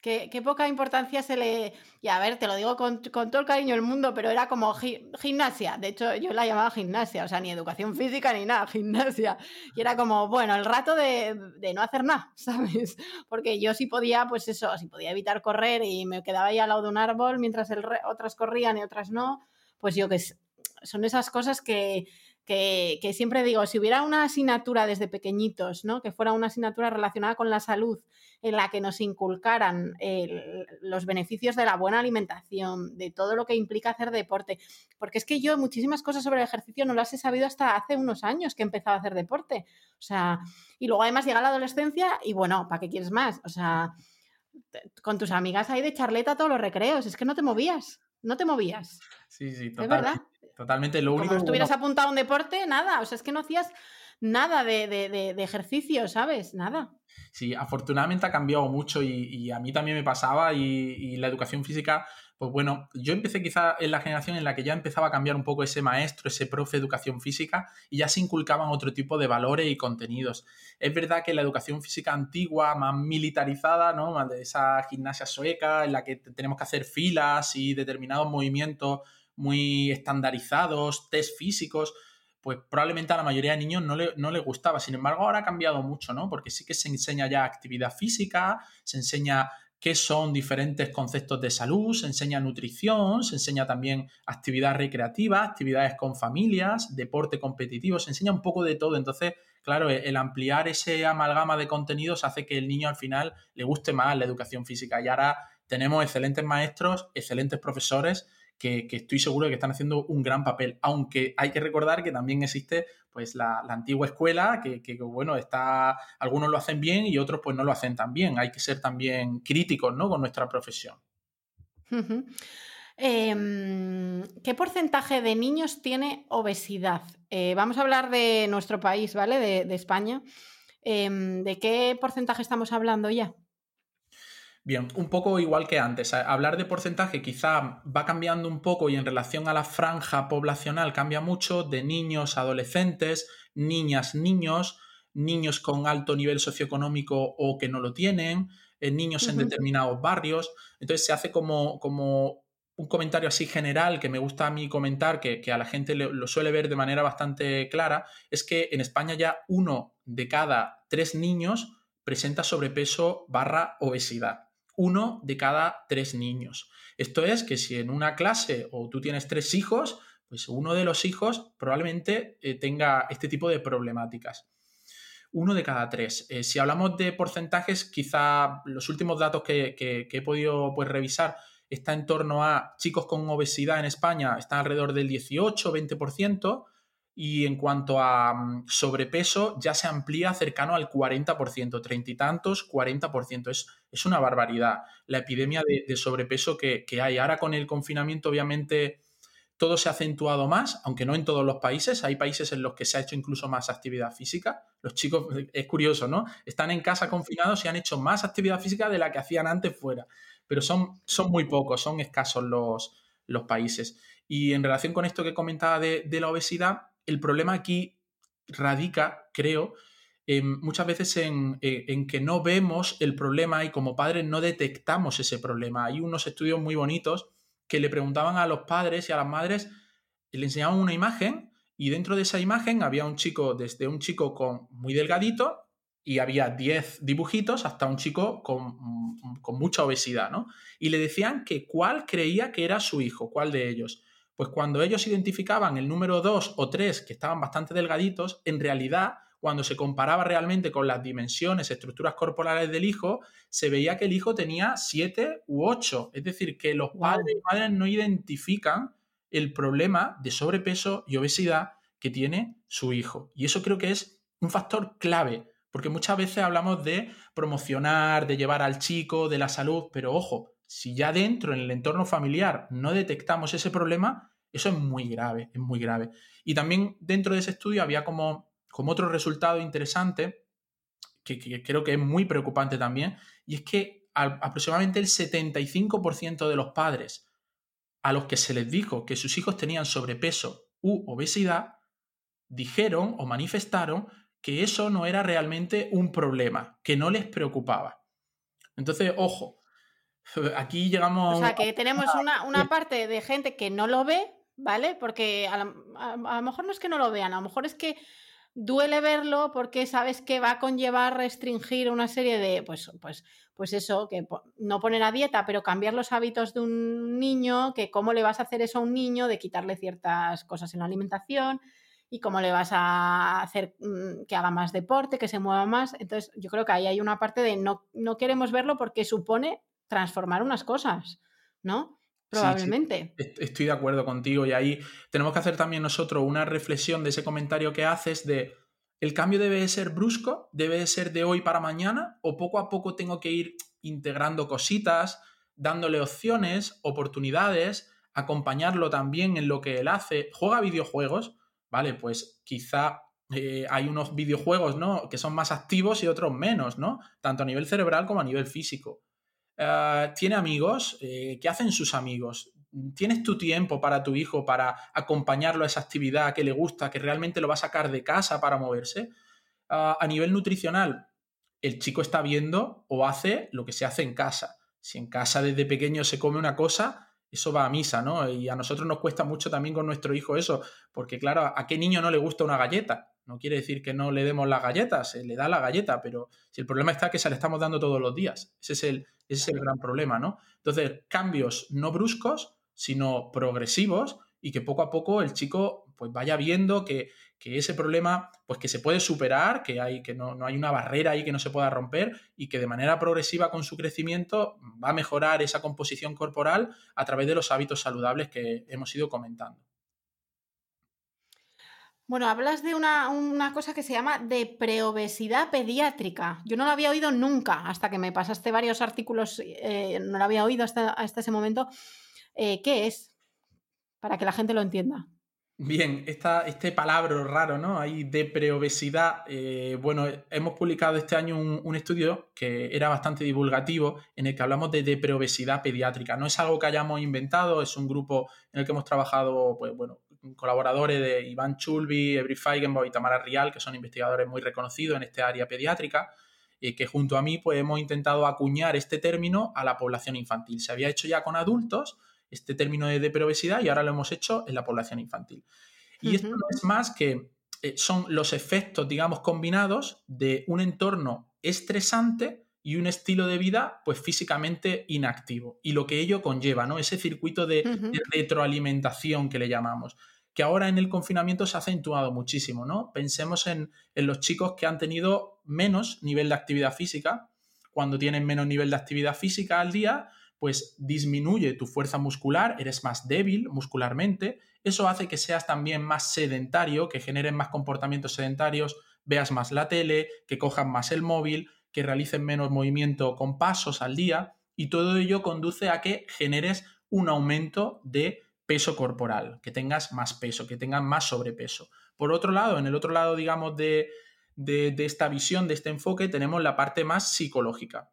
Qué, poca importancia se le... Y a ver, te lo digo con, todo el cariño del mundo, pero era como gimnasia. De hecho, yo la llamaba gimnasia, o sea, ni educación física ni nada, gimnasia. Y era como, bueno, el rato de, no hacer nada, ¿sabes? Porque yo sí podía, pues eso, sí podía evitar correr y me quedaba ahí al lado de un árbol mientras el otras corrían y otras no, pues yo que son esas cosas que, que, siempre digo, si hubiera una asignatura desde pequeñitos, ¿no? que fuera una asignatura relacionada con la salud, en la que nos inculcaran los beneficios de la buena alimentación, de todo lo que implica hacer deporte, porque es que yo muchísimas cosas sobre el ejercicio no las he sabido hasta hace unos años que he empezado a hacer deporte. O sea, y luego además llega la adolescencia y bueno, ¿para qué quieres más? O sea, con tus amigas ahí de charleta todos los recreos, es que no te movías, no te movías. Sí, sí, total. verdad. Totalmente, lo único. Como estuvieras apuntado a un deporte, nada. O sea, es que no hacías nada de, ejercicio, ¿sabes? Nada. Sí, afortunadamente ha cambiado mucho y, a mí también me pasaba y, la educación física, pues bueno, yo empecé quizá en la generación en la que ya empezaba a cambiar un poco ese maestro, ese profe de educación física y ya se inculcaban otro tipo de valores y contenidos. Es verdad que la educación física antigua, más militarizada, ¿no? Más de esa gimnasia sueca en la que tenemos que hacer filas y determinados movimientos muy estandarizados, test físicos, pues probablemente a la mayoría de niños no le, no le, gustaba. Sin embargo, ahora ha cambiado mucho, ¿no? Porque sí que se enseña ya actividad física, se enseña qué son diferentes conceptos de salud, se enseña nutrición, se enseña también actividad recreativa, actividades con familias, deporte competitivo, se enseña un poco de todo. Entonces, claro, el ampliar ese amalgama de contenidos hace que el niño al final le guste más la educación física. Y ahora tenemos excelentes maestros, excelentes profesores que, estoy seguro de que están haciendo un gran papel, aunque hay que recordar que también existe pues la, antigua escuela, que, bueno, está, algunos lo hacen bien y otros pues no lo hacen tan bien. Hay que ser también críticos, ¿no? Con nuestra profesión. Em, ¿Qué porcentaje de niños tiene obesidad? Eh, vamos a hablar de nuestro país, ¿vale? De, España. Em, ¿De qué porcentaje estamos hablando ya? Bien, un poco igual que antes. Hablar de porcentaje quizá va cambiando un poco y en relación a la franja poblacional cambia mucho de niños, adolescentes, niñas, niños, niños con alto nivel socioeconómico o que no lo tienen, eh, niños en determinados barrios. Entonces se hace como, como un comentario así general que me gusta a mí comentar, que, a la gente lo suele ver de manera bastante clara, es que en España ya uno de cada tres niños presenta sobrepeso barra obesidad uno de cada tres niños. Esto es que si en una clase o tú tienes tres hijos, pues uno de los hijos probablemente eh, tenga este tipo de problemáticas. Uno de cada tres. Eh, si hablamos de porcentajes, quizá los últimos datos que, he podido pues, revisar está en torno a chicos con obesidad en España, está alrededor del 18-20%, y en cuanto a mm, sobrepeso ya se amplía cercano al 40%, treinta y tantos, 40%. Es, es una barbaridad la epidemia de, sobrepeso que, hay. Ahora con el confinamiento obviamente todo se ha acentuado más, aunque no en todos los países. Hay países en los que se ha hecho incluso más actividad física. Los chicos, es curioso, ¿no? Están en casa confinados y han hecho más actividad física de la que hacían antes fuera. Pero son, son muy pocos, son escasos los, los países. Y en relación con esto que comentaba de, de la obesidad, el problema aquí radica, creo, muchas veces eh, en, que no vemos el problema y como padres no detectamos ese problema. Hay unos estudios muy bonitos que le preguntaban a los padres y a las madres, le enseñaban una imagen y dentro de esa imagen había un chico, desde un chico con muy delgadito y había 10 dibujitos hasta un chico con, con mucha obesidad, ¿no? Y le decían que cuál creía que era su hijo, cuál de ellos. Pues cuando ellos identificaban el número 2 o 3 que estaban bastante delgaditos, en realidad, cuando se comparaba realmente con las dimensiones, estructuras corporales del hijo, se veía que el hijo tenía 7 u 8. Es decir, que los padres y madres no identifican el problema de sobrepeso y obesidad que tiene su hijo. Y eso creo que es un factor clave, porque muchas veces hablamos de promocionar, de llevar al chico, de la salud, pero ojo, si ya dentro, en el entorno familiar, no detectamos ese problema, eso es muy grave, es muy grave. Y también dentro de ese estudio había como, como otro resultado interesante, que, creo que es muy preocupante también, y es que aproximadamente el 75% de los padres a los que se les dijo que sus hijos tenían sobrepeso u obesidad, dijeron o manifestaron que eso no era realmente un problema, que no les preocupaba. Entonces, ojo, Aquí llegamos. O sea, que tenemos una, parte de gente que no lo ve, ¿vale? Porque a, lo mejor no es que no lo vean, a lo mejor es que duele verlo porque sabes que va a conllevar restringir una serie de, pues, pues, pues eso, que no poner a dieta, pero cambiar los hábitos de un niño, que cómo le vas a hacer eso a un niño, de quitarle ciertas cosas en la alimentación y cómo le vas a hacer mm, que haga más deporte, que se mueva más. Entonces, yo creo que ahí hay una parte de no, no queremos verlo porque supone transformar unas cosas, ¿no? Probablemente. Estoy de acuerdo contigo y ahí tenemos que hacer también nosotros una reflexión de ese comentario que haces de el cambio debe ser brusco, debe ser de hoy para mañana o poco a poco tengo que ir integrando cositas, dándole opciones, oportunidades, acompañarlo también en lo que él hace. Juega videojuegos, ¿vale? Pues quizá eh, hay unos videojuegos, ¿no? Que son más activos y otros menos, ¿no? Tanto a nivel cerebral como a nivel físico. Ah, tiene amigos, eh, ¿qué hacen sus amigos? ¿Tienes tu tiempo para tu hijo, para acompañarlo a esa actividad que le gusta, que realmente lo va a sacar de casa para moverse? Ah, a nivel nutricional, el chico está viendo o hace lo que se hace en casa. Si en casa desde pequeño se come una cosa, eso va a misa, ¿no? Y a nosotros nos cuesta mucho también con nuestro hijo eso, porque claro, ¿a qué niño no le gusta una galleta? No quiere decir que no le demos las galletas, se le da la galleta, pero si el problema está que se le estamos dando todos los días. Ese es el, ese es el gran problema, ¿no? Entonces, cambios no bruscos, sino progresivos y que poco a poco el chico pues vaya viendo que, ese problema pues que se puede superar, que, hay, que no, no, hay una barrera ahí que no se pueda romper y que de manera progresiva con su crecimiento va a mejorar esa composición corporal a través de los hábitos saludables que hemos ido comentando. Bueno, hablas de una, cosa que se llama de preobesidad pediátrica. Yo no lo había oído nunca, hasta que me pasaste varios artículos, eh, no lo había oído hasta, ese momento. Eh, ¿Qué es? Para que la gente lo entienda. Bien, esta, este palabra raro, ¿no? Hay de preobesidad. Eh, bueno, hemos publicado este año un, estudio que era bastante divulgativo en el que hablamos de, de preobesidad pediátrica. No es algo que hayamos inventado, es un grupo en el que hemos trabajado, pues bueno, colaboradores de Iván Chulby, Ebri Feigenbaum y Tamara Rial, que son investigadores muy reconocidos en este área pediátrica, y que junto a mí pues hemos intentado acuñar este término a la población infantil. Se había hecho ya con adultos, este término de deperobesidad y ahora lo hemos hecho en la población infantil. Y esto no es más que eh, son los efectos, digamos, combinados de un entorno estresante y un estilo de vida, pues físicamente inactivo. Y lo que ello conlleva, ¿no? Ese circuito de, retroalimentación que le llamamos que ahora en el confinamiento se ha acentuado muchísimo, ¿no? Pensemos en, en, los chicos que han tenido menos nivel de actividad física. Cuando tienen menos nivel de actividad física al día, pues disminuye tu fuerza muscular, eres más débil muscularmente, eso hace que seas también más sedentario, que generen más comportamientos sedentarios, veas más la tele, que cojan más el móvil, que realicen menos movimiento con pasos al día, y todo ello conduce a que generes un aumento de peso corporal, que tengas más peso, que tengas más sobrepeso. Por otro lado, en el otro lado, digamos, de, de, de esta visión, de este enfoque, tenemos la parte más psicológica.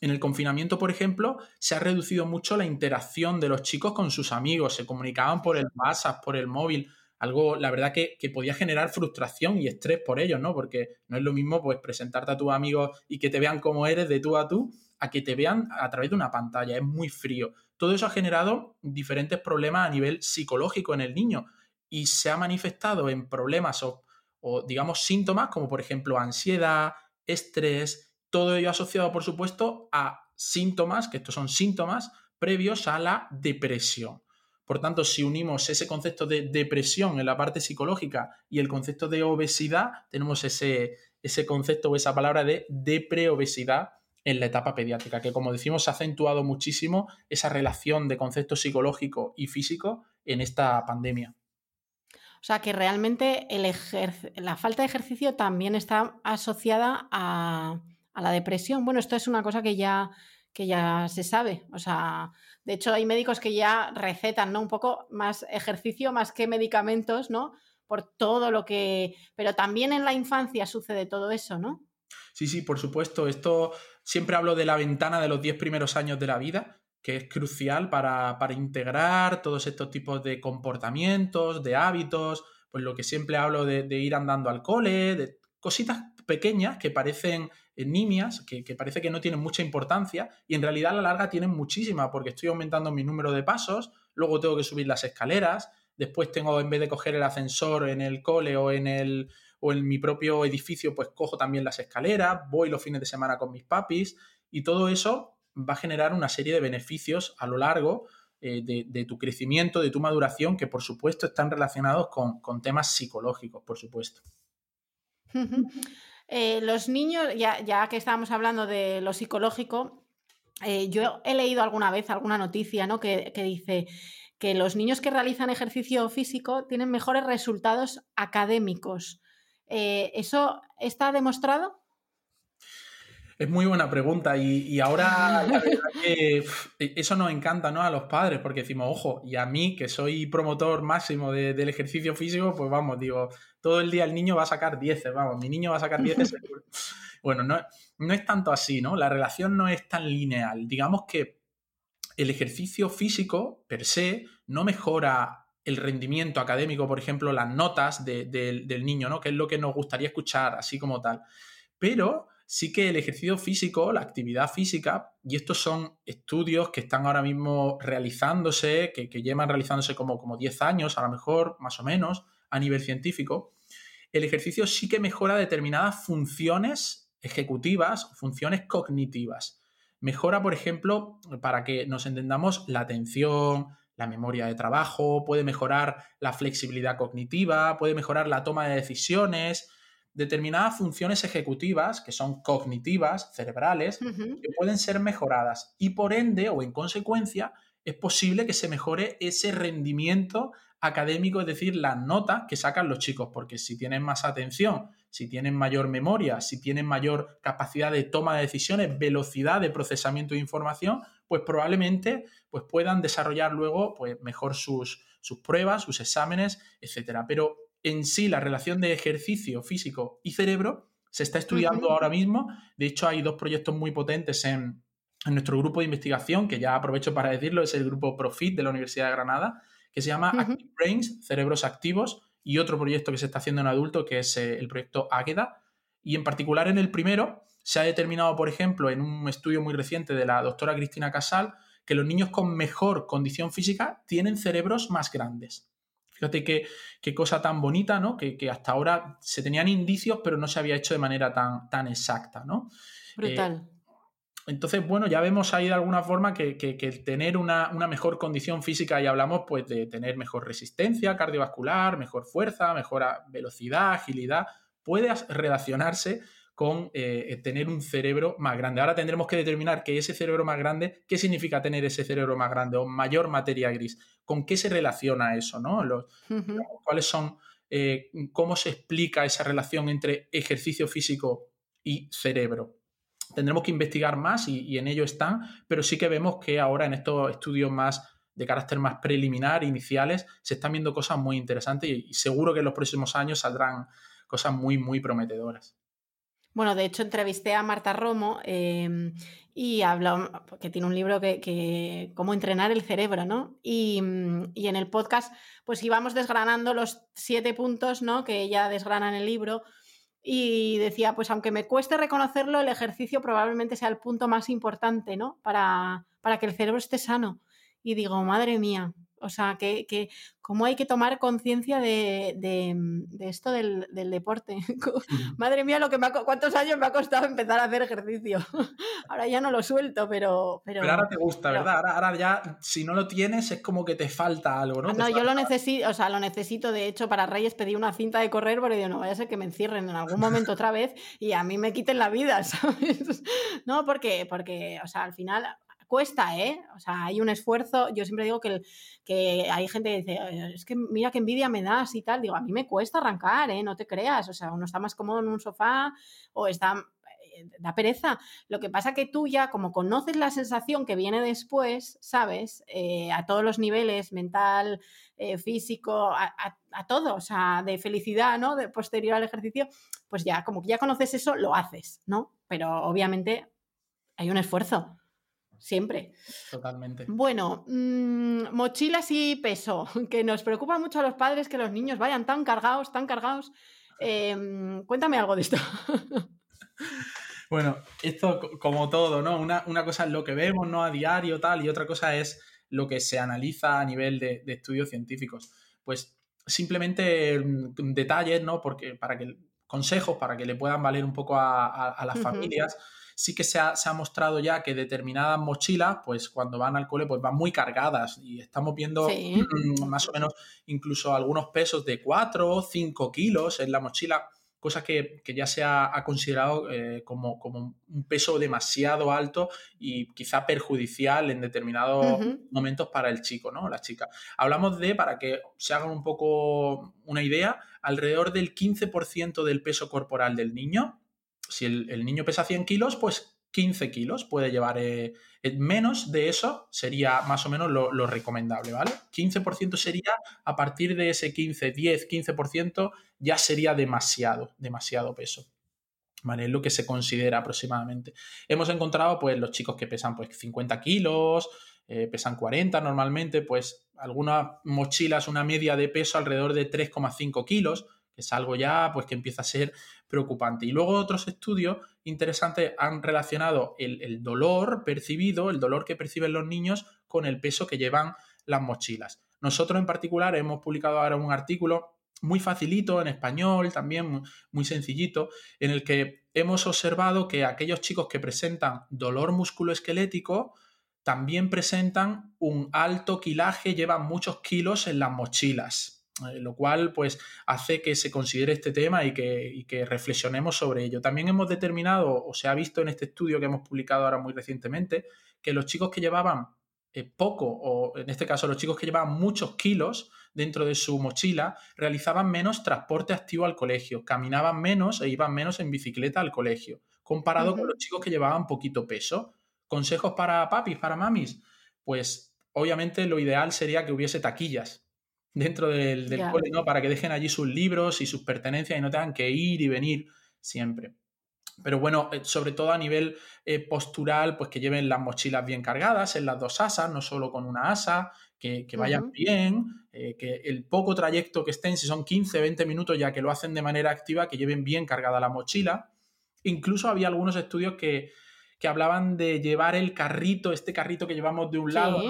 En el confinamiento, por ejemplo, se ha reducido mucho la interacción de los chicos con sus amigos, se comunicaban por el WhatsApp, por el móvil, algo, la verdad, que, podía generar frustración y estrés por ellos, ¿no? Porque no es lo mismo, pues, presentarte a tus amigos y que te vean como eres de tú a tú, a que te vean a través de una pantalla, es muy frío. Todo eso ha generado diferentes problemas a nivel psicológico en el niño y se ha manifestado en problemas o, o digamos, síntomas como, por ejemplo, ansiedad, estrés, todo ello asociado, por supuesto, a síntomas, que estos son síntomas previos a la depresión. Por tanto, si unimos ese concepto de depresión en la parte psicológica y el concepto de obesidad, tenemos ese, ese concepto o esa palabra de depreobesidad en la etapa pediátrica, que como decimos, ha acentuado muchísimo esa relación de concepto psicológico y físico en esta pandemia. O sea que realmente la falta de ejercicio también está asociada a, a la depresión. Bueno, esto es una cosa que ya, que ya se sabe. O sea, de hecho hay médicos que ya recetan, ¿no? Un poco más ejercicio, más que medicamentos, ¿no? Por todo lo que... Pero también en la infancia sucede todo eso, ¿no? Sí, sí, por supuesto. Esto siempre hablo de la ventana de los 10 primeros años de la vida, que es crucial para, para integrar todos estos tipos de comportamientos, de hábitos, pues lo que siempre hablo de, de ir andando al cole, de cositas pequeñas que parecen nimias, que, parece que no tienen mucha importancia y en realidad a la larga tienen muchísima porque estoy aumentando mi número de pasos, luego tengo que subir las escaleras, después tengo en vez de coger el ascensor en el cole o en el o en mi propio edificio, pues cojo también las escaleras, voy los fines de semana con mis papis y todo eso va a generar una serie de beneficios a lo largo eh, de, tu crecimiento, de tu maduración, que por supuesto están relacionados con, con temas psicológicos, por supuesto. Eh, los niños, ya, que estábamos hablando de lo psicológico, eh, yo he leído alguna vez alguna noticia ¿no? que, dice que los niños que realizan ejercicio físico tienen mejores resultados académicos. Eh, ¿Eso está demostrado? Es muy buena pregunta y, ahora la verdad que e, eso nos encanta ¿no? a los padres porque decimos, ojo, y a mí que soy promotor máximo del ejercicio físico, pues vamos, digo, todo el día el niño va a sacar 10, vamos, mi niño va a sacar 10 Bueno, no, no es tanto así, ¿no? La relación no es tan lineal. Digamos que el ejercicio físico per se no mejora el rendimiento académico, por ejemplo, las notas del niño, ¿no? Que es lo que nos gustaría escuchar, así como tal. Pero sí que el ejercicio físico, la actividad física, y estos son estudios que están ahora mismo realizándose, que, llevan realizándose como, como 10 años, a lo mejor, más o menos, a nivel científico, el ejercicio sí que mejora determinadas funciones ejecutivas, funciones cognitivas. Mejora, por ejemplo, para que nos entendamos, la atención, la memoria de trabajo, puede mejorar la flexibilidad cognitiva, puede mejorar la toma de decisiones, determinadas funciones ejecutivas que son cognitivas, cerebrales, que pueden ser mejoradas y por ende o en consecuencia es posible que se mejore ese rendimiento académico, es decir, las notas que sacan los chicos, porque si tienen más atención, si tienen mayor memoria, si tienen mayor capacidad de toma de decisiones, velocidad de procesamiento de información, pues probablemente pues puedan desarrollar luego pues, mejor sus, sus pruebas, sus exámenes, etc. Pero en sí la relación de ejercicio físico y cerebro se está estudiando ahora mismo. De hecho, hay dos proyectos muy potentes en, nuestro grupo de investigación, que ya aprovecho para decirlo, es el grupo Profit de la Universidad de Granada, que se llama Active Brains, Cerebros Activos, y otro proyecto que se está haciendo en adulto, que es eh, el proyecto Águeda. Y en particular en el primero, se ha determinado, por ejemplo, en un estudio muy reciente de la doctora Cristina Casal, que los niños con mejor condición física tienen cerebros más grandes. Fíjate qué, qué cosa tan bonita, ¿no? Que, hasta ahora se tenían indicios, pero no se había hecho de manera tan, tan exacta, ¿no? Brutal. Eh, entonces, bueno, ya vemos ahí de alguna forma que, que, tener una, una, mejor condición física, y hablamos pues de tener mejor resistencia cardiovascular, mejor fuerza, mejor velocidad, agilidad, puede relacionarse con eh, tener un cerebro más grande. Ahora tendremos que determinar que ese cerebro más grande, ¿qué significa tener ese cerebro más grande o mayor materia gris? ¿Con qué se relaciona eso? ¿no? ¿Cuáles son, eh, cómo se explica esa relación entre ejercicio físico y cerebro? Tendremos que investigar más y, en ello están, pero sí que vemos que ahora en estos estudios más de carácter más preliminar, iniciales, se están viendo cosas muy interesantes y, y seguro que en los próximos años saldrán cosas muy, muy prometedoras. Bueno, de hecho entrevisté a Marta Romo em, y habló, que tiene un libro que, cómo entrenar el cerebro, ¿no? Y, y, en el podcast, pues íbamos desgranando los siete puntos, ¿no? Que ella desgrana en el libro. Y decía, pues aunque me cueste reconocerlo, el ejercicio probablemente sea el punto más importante, ¿no? Para, para que el cerebro esté sano. Y digo, madre mía, o sea, que, que cómo hay que tomar conciencia de, esto del, deporte. Madre mía, lo que me cuántos años me ha costado empezar a hacer ejercicio. ahora ya no lo suelto, pero... Pero, ahora te gusta, ¿verdad? Ahora, ya, si no lo tienes, es como que te falta algo, ¿no? No, yo lo necesito, o sea, lo necesito. De hecho, para Reyes pedí una cinta de correr porque digo, no vaya a ser que me encierren en algún momento otra vez y a mí me quiten la vida, ¿sabes? no, porque, porque, o sea, al final cuesta, ¿eh? O sea, hay un esfuerzo. Yo siempre digo que, que hay gente que dice, es que mira qué envidia me das y tal. Digo, a mí me cuesta arrancar, ¿eh? No te creas. O sea, uno está más cómodo en un sofá o está eh, da pereza. Lo que pasa que tú ya, como conoces la sensación que viene después, ¿sabes? Eh, a todos los niveles, mental, eh, físico, a, a, todo, o sea, de felicidad, ¿no? De posterior al ejercicio, pues ya, como que ya conoces eso, lo haces, ¿no? Pero obviamente hay un esfuerzo. Siempre. Totalmente. Bueno, mm, mochilas y peso, que nos preocupa mucho a los padres que los niños vayan tan cargados, tan cargados. Em, cuéntame algo de esto. Bueno, esto como todo, ¿no? Una, cosa es lo que vemos, ¿no? A diario, tal, y otra cosa es lo que se analiza a nivel de, estudios científicos. Pues simplemente mm, detalles, ¿no? Porque para que consejos para que le puedan valer un poco a, las familias sí que se ha, mostrado ya que determinadas mochilas, pues cuando van al cole, pues van muy cargadas y estamos viendo más o menos incluso algunos pesos de 4 o 5 kilos en la mochila, cosa que, ya se ha, considerado eh, como, como, un peso demasiado alto y quizá perjudicial en determinados momentos para el chico, ¿no? La chica. Hablamos de, para que se hagan un poco una idea, alrededor del 15% del peso corporal del niño si el, niño pesa 100 kilos, pues 15 kilos puede llevar. Eh, eh, menos de eso sería más o menos lo, recomendable, ¿vale? 15% sería, a partir de ese 15, 10, 15%, ya sería demasiado, demasiado peso. ¿Vale? Es lo que se considera aproximadamente. Hemos encontrado, pues, los chicos que pesan, pues, 50 kilos, eh, pesan 40 normalmente, pues, algunas mochilas, una media de peso alrededor de 3,5 kilos, que es algo ya, pues, que empieza a ser preocupante. Y luego otros estudios interesantes han relacionado el, dolor percibido, el dolor que perciben los niños, con el peso que llevan las mochilas. Nosotros en particular hemos publicado ahora un artículo muy facilito en español, también muy, sencillito, en el que hemos observado que aquellos chicos que presentan dolor musculoesquelético también presentan un alto kilaje, llevan muchos kilos en las mochilas. Eh, lo cual pues hace que se considere este tema y que, reflexionemos sobre ello. También hemos determinado, o se ha visto en este estudio que hemos publicado ahora muy recientemente, que los chicos que llevaban eh, poco, o en este caso los chicos que llevaban muchos kilos dentro de su mochila, realizaban menos transporte activo al colegio, caminaban menos e iban menos en bicicleta al colegio, comparado con los chicos que llevaban poquito peso. ¿Consejos para papis, para mamis? Pues obviamente lo ideal sería que hubiese taquillas dentro del, cole, ¿no? Para que dejen allí sus libros y sus pertenencias y no tengan que ir y venir siempre. Pero bueno, eh, sobre todo a nivel eh, postural, pues que lleven las mochilas bien cargadas en las dos asas, no solo con una asa, que, vayan bien, eh, que el poco trayecto que estén, si son 15, 20 minutos, ya que lo hacen de manera activa, que lleven bien cargada la mochila. Incluso había algunos estudios que, hablaban de llevar el carrito, este carrito que llevamos de un lado,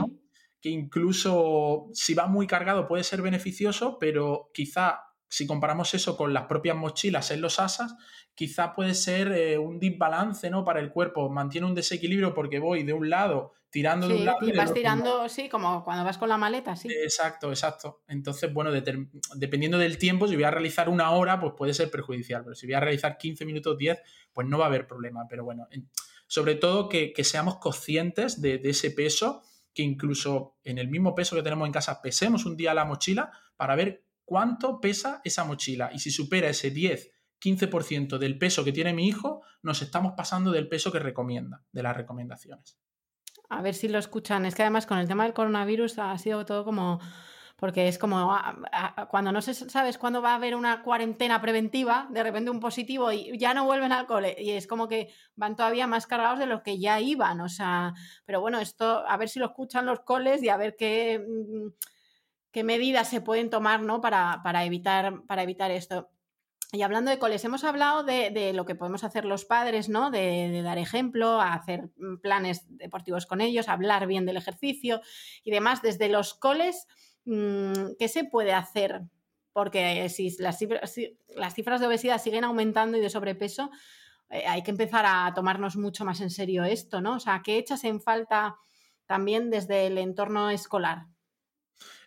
que incluso si va muy cargado puede ser beneficioso, pero quizá si comparamos eso con las propias mochilas en los asas, quizá puede ser eh, un desbalance ¿no? para el cuerpo, mantiene un desequilibrio porque voy de un lado tirando de un lado. Y, vas tirando, sí, como cuando vas con la maleta, sí. Exacto, exacto. Entonces, bueno, dependiendo del tiempo, si voy a realizar una hora, pues puede ser perjudicial, pero si voy a realizar 15 minutos, 10, pues no va a haber problema. Pero bueno, sobre todo que, seamos conscientes de, de ese peso, que incluso en el mismo peso que tenemos en casa, pesemos un día la mochila para ver cuánto pesa esa mochila. Y si supera ese 10, 15% del peso que tiene mi hijo, nos estamos pasando del peso que recomienda, de las recomendaciones. A ver si lo escuchan. Es que además con el tema del coronavirus ha sido todo como porque es como ah, ah, cuando no sabes cuándo va a haber una cuarentena preventiva, de repente un positivo y ya no vuelven al cole y es como que van todavía más cargados de los que ya iban, o sea, pero bueno, esto a ver si lo escuchan los coles y a ver qué mm, qué medidas se pueden tomar ¿no? para, evitar, para evitar esto. Y hablando de coles, hemos hablado de, lo que podemos hacer los padres, ¿no? De, dar ejemplo, hacer planes deportivos con ellos, hablar bien del ejercicio y demás. Desde los coles, mm, ¿qué se puede hacer? Porque si las cifras, las cifras de obesidad siguen aumentando y de sobrepeso, eh, hay que empezar a tomarnos mucho más en serio esto, ¿no? O sea, ¿qué echas en falta también desde el entorno escolar?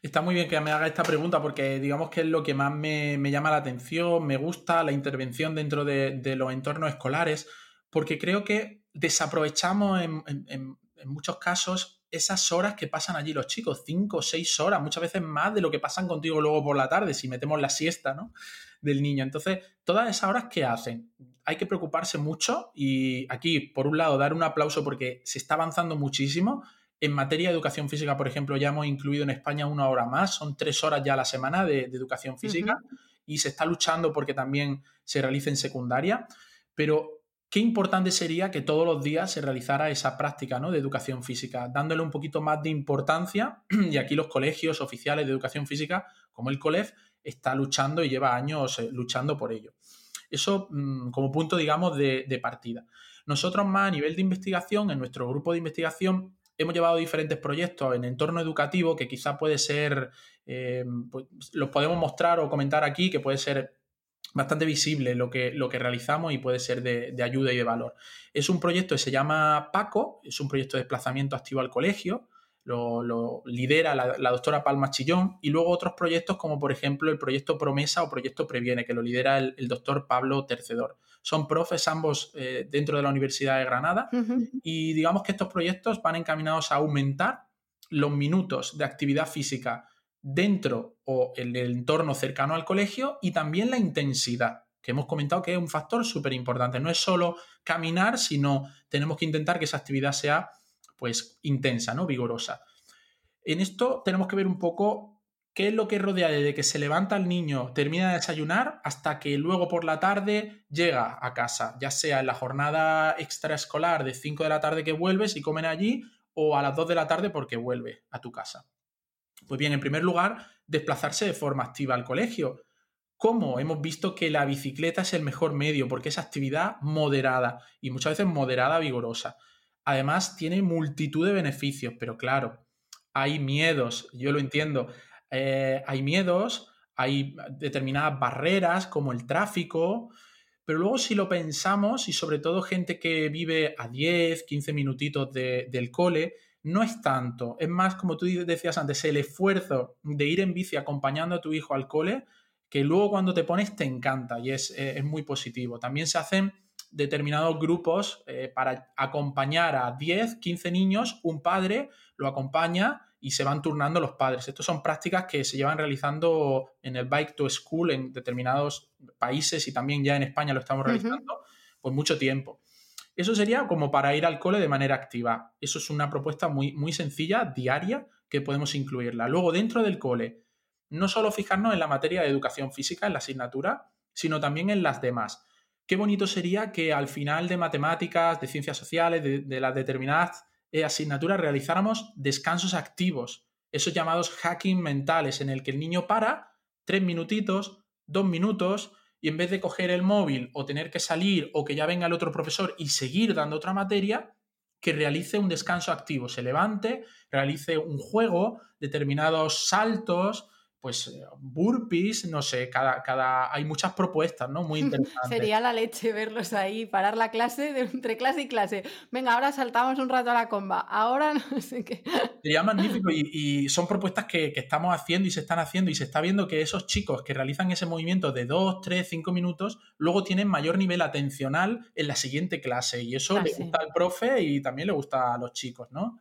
Está muy bien que me haga esta pregunta porque digamos que es lo que más me, llama la atención, me gusta la intervención dentro de, los entornos escolares, porque creo que desaprovechamos en, muchos casos esas horas que pasan allí los chicos, cinco o seis horas, muchas veces más de lo que pasan contigo luego por la tarde, si metemos la siesta ¿no? del niño. Entonces, todas esas horas que hacen, hay que preocuparse mucho y aquí, por un lado, dar un aplauso porque se está avanzando muchísimo, en materia de educación física, por ejemplo, ya hemos incluido en España una hora más, son tres horas ya a la semana de, educación física y se está luchando porque también se realice en secundaria, pero qué importante sería que todos los días se realizara esa práctica ¿no? de educación física, dándole un poquito más de importancia y aquí los colegios oficiales de educación física, como el COLEF, está luchando y lleva años eh, luchando por ello. Eso mm, como punto, digamos, de, partida. Nosotros más a nivel de investigación, en nuestro grupo de investigación, hemos llevado diferentes proyectos en entorno educativo que quizá puede ser, eh, pues, los podemos mostrar o comentar aquí, que puede ser bastante visible lo que, lo que realizamos y puede ser de, ayuda y de valor. Es un proyecto que se llama PACO, es un proyecto de desplazamiento activo al colegio, lo, lidera la, doctora Palma Chillón, y luego otros proyectos como por ejemplo el proyecto Promesa o proyecto Previene, que lo lidera el, el doctor Pablo Tercedor son profes ambos eh, dentro de la Universidad de Granada y digamos que estos proyectos van encaminados a aumentar los minutos de actividad física dentro o en el entorno cercano al colegio y también la intensidad, que hemos comentado que es un factor súper importante. No es solo caminar, sino tenemos que intentar que esa actividad sea pues intensa, ¿no? Vigorosa. En esto tenemos que ver un poco ¿Qué es lo que rodea desde que se levanta el niño, termina de desayunar, hasta que luego por la tarde llega a casa? Ya sea en la jornada extraescolar de 5 de la tarde que vuelves y comen allí, o a las 2 de la tarde porque vuelve a tu casa. Pues bien, en primer lugar, desplazarse de forma activa al colegio. ¿Cómo? Hemos visto que la bicicleta es el mejor medio porque es actividad moderada y muchas veces moderada vigorosa. Además, tiene multitud de beneficios, pero claro, hay miedos, yo lo entiendo. Eh, hay miedos, hay determinadas barreras como el tráfico, pero luego si lo pensamos y sobre todo gente que vive a 10, 15 minutitos del cole, no es tanto. Es más, como tú decías antes, el esfuerzo de ir en bici acompañando a tu hijo al cole, que luego cuando te pones te encanta y es, eh, muy positivo. También se hacen determinados grupos eh, para acompañar a 10, 15 niños, un padre lo acompaña y se van turnando los padres. Estas son prácticas que se llevan realizando en el Bike to School en determinados países y también ya en España lo estamos realizando por mucho tiempo. Eso sería como para ir al cole de manera activa. Eso es una propuesta muy, muy sencilla, diaria, que podemos incluirla. Luego, dentro del cole, no solo fijarnos en la materia de educación física, en la asignatura, sino también en las demás. Qué bonito sería que al final de matemáticas, de ciencias sociales, de, las determinadas eh, asignaturas, realizáramos descansos activos, esos llamados hacking mentales, en el que el niño para tres minutitos, dos minutos, y en vez de coger el móvil o tener que salir o que ya venga el otro profesor y seguir dando otra materia, que realice un descanso activo, se levante, realice un juego, determinados saltos, pues eh, burpees, no sé, cada, cada, hay muchas propuestas, ¿no? Muy interesantes. Sería la leche verlos ahí, parar la clase de, entre clase y clase. Venga, ahora saltamos un rato a la comba, ahora no sé qué. Sería magnífico y, son propuestas que, que, estamos haciendo y se están haciendo y se está viendo que esos chicos que realizan ese movimiento de 2, 3, 5 minutos, luego tienen mayor nivel atencional en la siguiente clase y eso ah, le gusta al profe y también le gusta a los chicos, ¿no?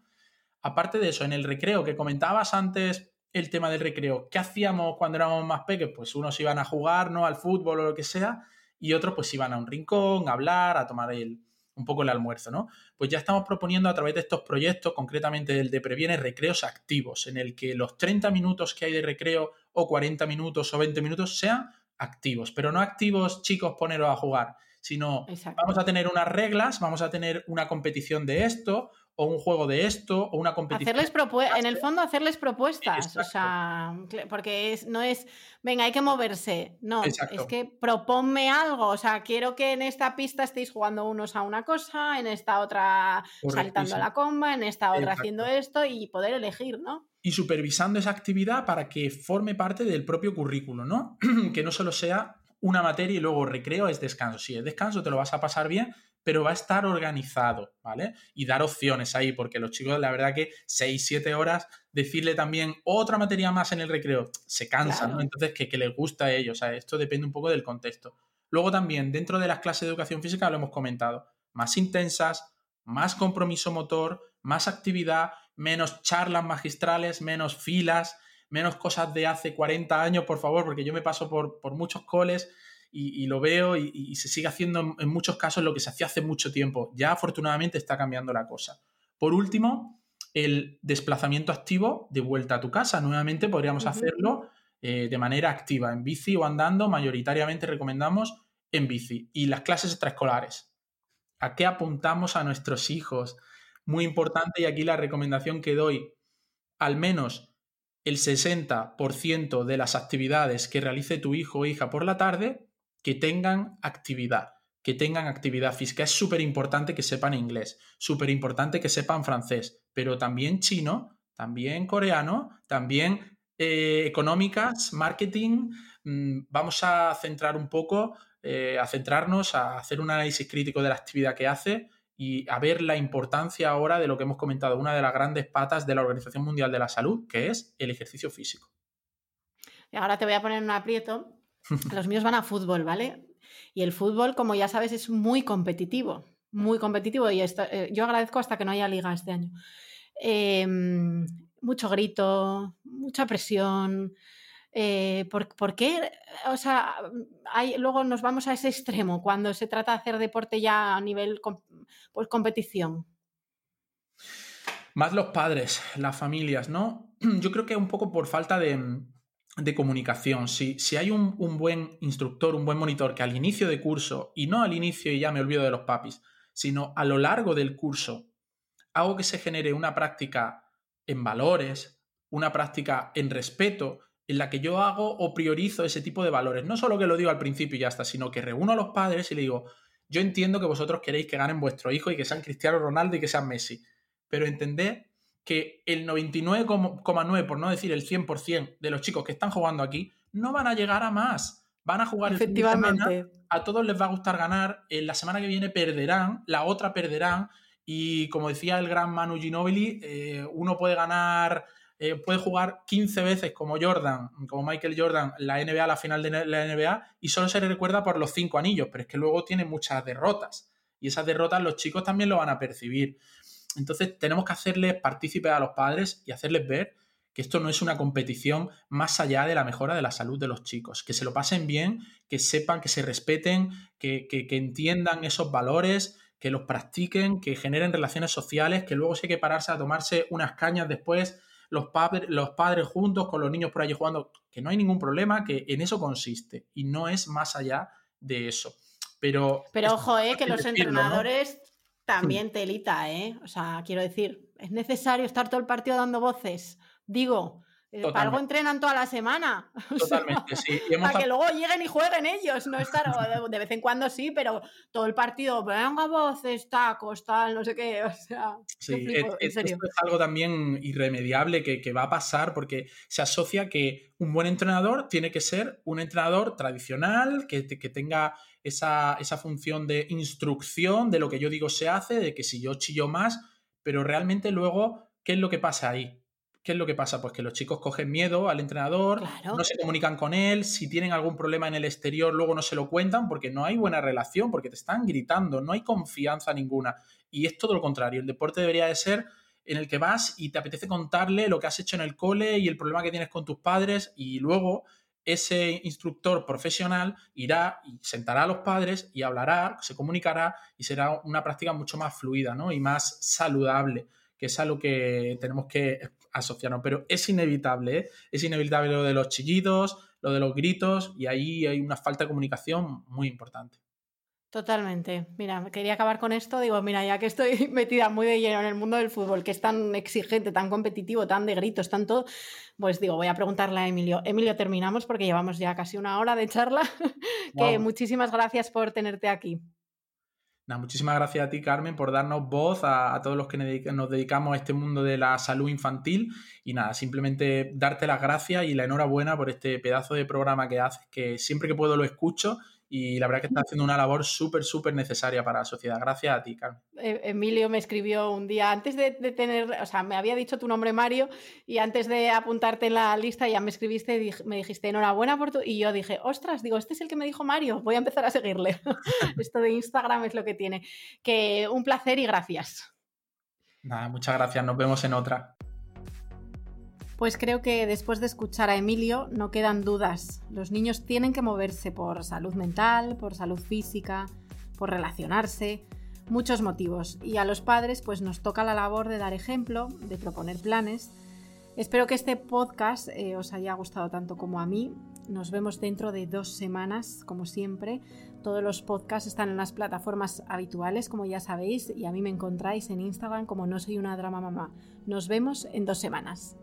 Aparte de eso, en el recreo que comentabas antes el tema del recreo. ¿Qué hacíamos cuando éramos más pequeños? Pues unos iban a jugar, ¿no? Al fútbol o lo que sea, y otros pues iban a un rincón, a hablar, a tomar el, un poco el almuerzo, ¿no? Pues ya estamos proponiendo a través de estos proyectos, concretamente el de Previene, recreos activos, en el que los 30 minutos que hay de recreo, o 40 minutos o 20 minutos, sean activos, pero no activos, chicos, poneros a jugar, sino vamos a tener unas reglas, vamos a tener una competición de esto, o un juego de esto, o una competición. Hacerles en el fondo, hacerles propuestas. O sea, porque es, no es, venga, hay que moverse. No, es que proponme algo. O sea, quiero que en esta pista estéis jugando unos a una cosa, en esta otra saltando la comba, en esta otra haciendo esto y poder elegir, ¿no? Y supervisando esa actividad para que forme parte del propio currículo, ¿no? que no solo sea una materia y luego recreo es descanso. Si es descanso, te lo vas a pasar bien, pero va a estar organizado, ¿vale? Y dar opciones ahí, porque los chicos, la verdad que 6, 7 horas, decirle también otra materia más en el recreo, se cansan, ¿no? Entonces, que, les gusta a ellos, o sea, esto depende un poco del contexto. Luego también, dentro de las clases de educación física, lo hemos comentado, más intensas, más compromiso motor, más actividad, menos charlas magistrales, menos filas, menos cosas de hace 40 años, por favor, porque yo me paso por, por muchos coles y, lo veo y, se sigue haciendo en, muchos casos lo que se hacía hace mucho tiempo. Ya afortunadamente está cambiando la cosa. Por último, el desplazamiento activo de vuelta a tu casa. Nuevamente podríamos hacerlo eh, de manera activa, en bici o andando. Mayoritariamente recomendamos en bici. Y las clases extraescolares. ¿A qué apuntamos a nuestros hijos? Muy importante y aquí la recomendación que doy, al menos el 60% de las actividades que realice tu hijo o hija por la tarde que tengan actividad, que tengan actividad física. Es súper importante que sepan inglés, súper importante que sepan francés, pero también chino, también coreano, también eh, económicas, marketing. Mm, vamos a centrar un poco, eh, a centrarnos, a hacer un análisis crítico de la actividad que hace y a ver la importancia ahora de lo que hemos comentado, una de las grandes patas de la Organización Mundial de la Salud, que es el ejercicio físico. Y ahora te voy a poner un aprieto los míos van a fútbol, ¿vale? Y el fútbol, como ya sabes, es muy competitivo, muy competitivo y eh, yo agradezco hasta que no haya liga este año. Em, mucho grito, mucha presión. Eh, ¿por, qué? O sea, luego nos vamos a ese extremo cuando se trata de hacer deporte ya a nivel pues, competición. Más los padres, las familias, ¿no? Yo creo que un poco por falta de, de comunicación. Si, si hay un, buen instructor, un buen monitor que al inicio de curso, y no al inicio y ya me olvido de los papis, sino a lo largo del curso, hago que se genere una práctica en valores, una práctica en respeto, en la que yo hago o priorizo ese tipo de valores. No solo que lo digo al principio y ya está, sino que reúno a los padres y le digo, yo entiendo que vosotros queréis que ganen vuestro hijo y que sean Cristiano Ronaldo y que sean Messi, pero entended que el 99,9, por no decir el 100% de los chicos que están jugando aquí, no van a llegar a más. Van a jugar Efectivamente. a todos les va a gustar ganar, en la semana que viene perderán, la otra perderán, y como decía el gran Manu Ginobili, eh, uno puede ganar, eh, puede jugar 15 veces como Jordan, como Michael Jordan, la NBA, la final de la NBA, y solo se le recuerda por los cinco anillos, pero es que luego tiene muchas derrotas. Y esas derrotas los chicos también lo van a percibir. Entonces tenemos que hacerles partícipes a los padres y hacerles ver que esto no es una competición más allá de la mejora de la salud de los chicos, que se lo pasen bien, que sepan, que se respeten, que, entiendan esos valores, que los practiquen, que generen relaciones sociales, que luego si hay que pararse a tomarse unas cañas después, los, los padres juntos con los niños por allí jugando, que no hay ningún problema, que en eso consiste y no es más allá de eso. Pero, Pero ojo, eh, que los entrenadores también telita, ¿eh? O sea, quiero decir, es necesario estar todo el partido dando voces. Digo, eh, para algo entrenan toda la semana. Totalmente, sí. para que luego lleguen y jueguen ellos, no estar de vez en cuando sí, pero todo el partido, venga voces, tacos, tal, no sé qué. O sea, sí, es, algo también irremediable que, que, va a pasar porque se asocia que un buen entrenador tiene que ser un entrenador tradicional, que, que tenga esa, esa función de instrucción de lo que yo digo se hace, de que si yo chillo más, pero realmente luego, ¿qué es lo que pasa ahí? ¿Qué es lo que pasa? Pues que los chicos cogen miedo al entrenador, no se comunican con él, si tienen algún problema en el exterior luego no se lo cuentan porque no hay buena relación, porque te están gritando, no hay confianza ninguna. Y es todo lo contrario, el deporte debería de ser en el que vas y te apetece contarle lo que has hecho en el cole y el problema que tienes con tus padres y luego ese instructor profesional irá y sentará a los padres y hablará, se comunicará y será una práctica mucho más fluida ¿no? y más saludable, que es algo que tenemos que asociarnos, pero es inevitable, ¿eh? es inevitable lo de los chillidos, lo de los gritos y ahí hay una falta de comunicación muy importante. Totalmente. Mira, quería acabar con esto. Digo, mira, ya que estoy metida muy de lleno en el mundo del fútbol, que es tan exigente, tan competitivo, tan de gritos, tanto, pues digo, voy a preguntarle a Emilio. Emilio, terminamos porque llevamos ya casi una hora de charla. que muchísimas gracias por tenerte aquí muchísimas gracias a ti, Carmen, por darnos voz a, todos los que nos dedicamos a este mundo de la salud infantil. Y nada, simplemente darte las gracias y la enhorabuena por este pedazo de programa que haces, que siempre que puedo lo escucho y la verdad que está haciendo una labor súper, súper necesaria para la sociedad. Gracias a ti, Carmen. E, Emilio me escribió un día, antes de, tener, o sea, me había dicho tu nombre Mario y antes de apuntarte en la lista ya me escribiste, me dijiste enhorabuena por tu... Y yo dije, ostras, digo, este es el que me dijo Mario, voy a empezar a seguirle. Esto de Instagram es lo que tiene. Que un placer y gracias. Nada, muchas gracias, nos vemos en otra. Pues creo que después de escuchar a Emilio no quedan dudas. Los niños tienen que moverse por salud mental, por salud física, por relacionarse, muchos motivos. Y a los padres pues nos toca la labor de dar ejemplo, de proponer planes. Espero que este podcast eh, os haya gustado tanto como a mí. Nos vemos dentro de dos semanas, como siempre. Todos los podcasts están en las plataformas habituales, como ya sabéis, y a mí me encontráis en Instagram como no soy una drama mamá. Nos vemos en dos semanas.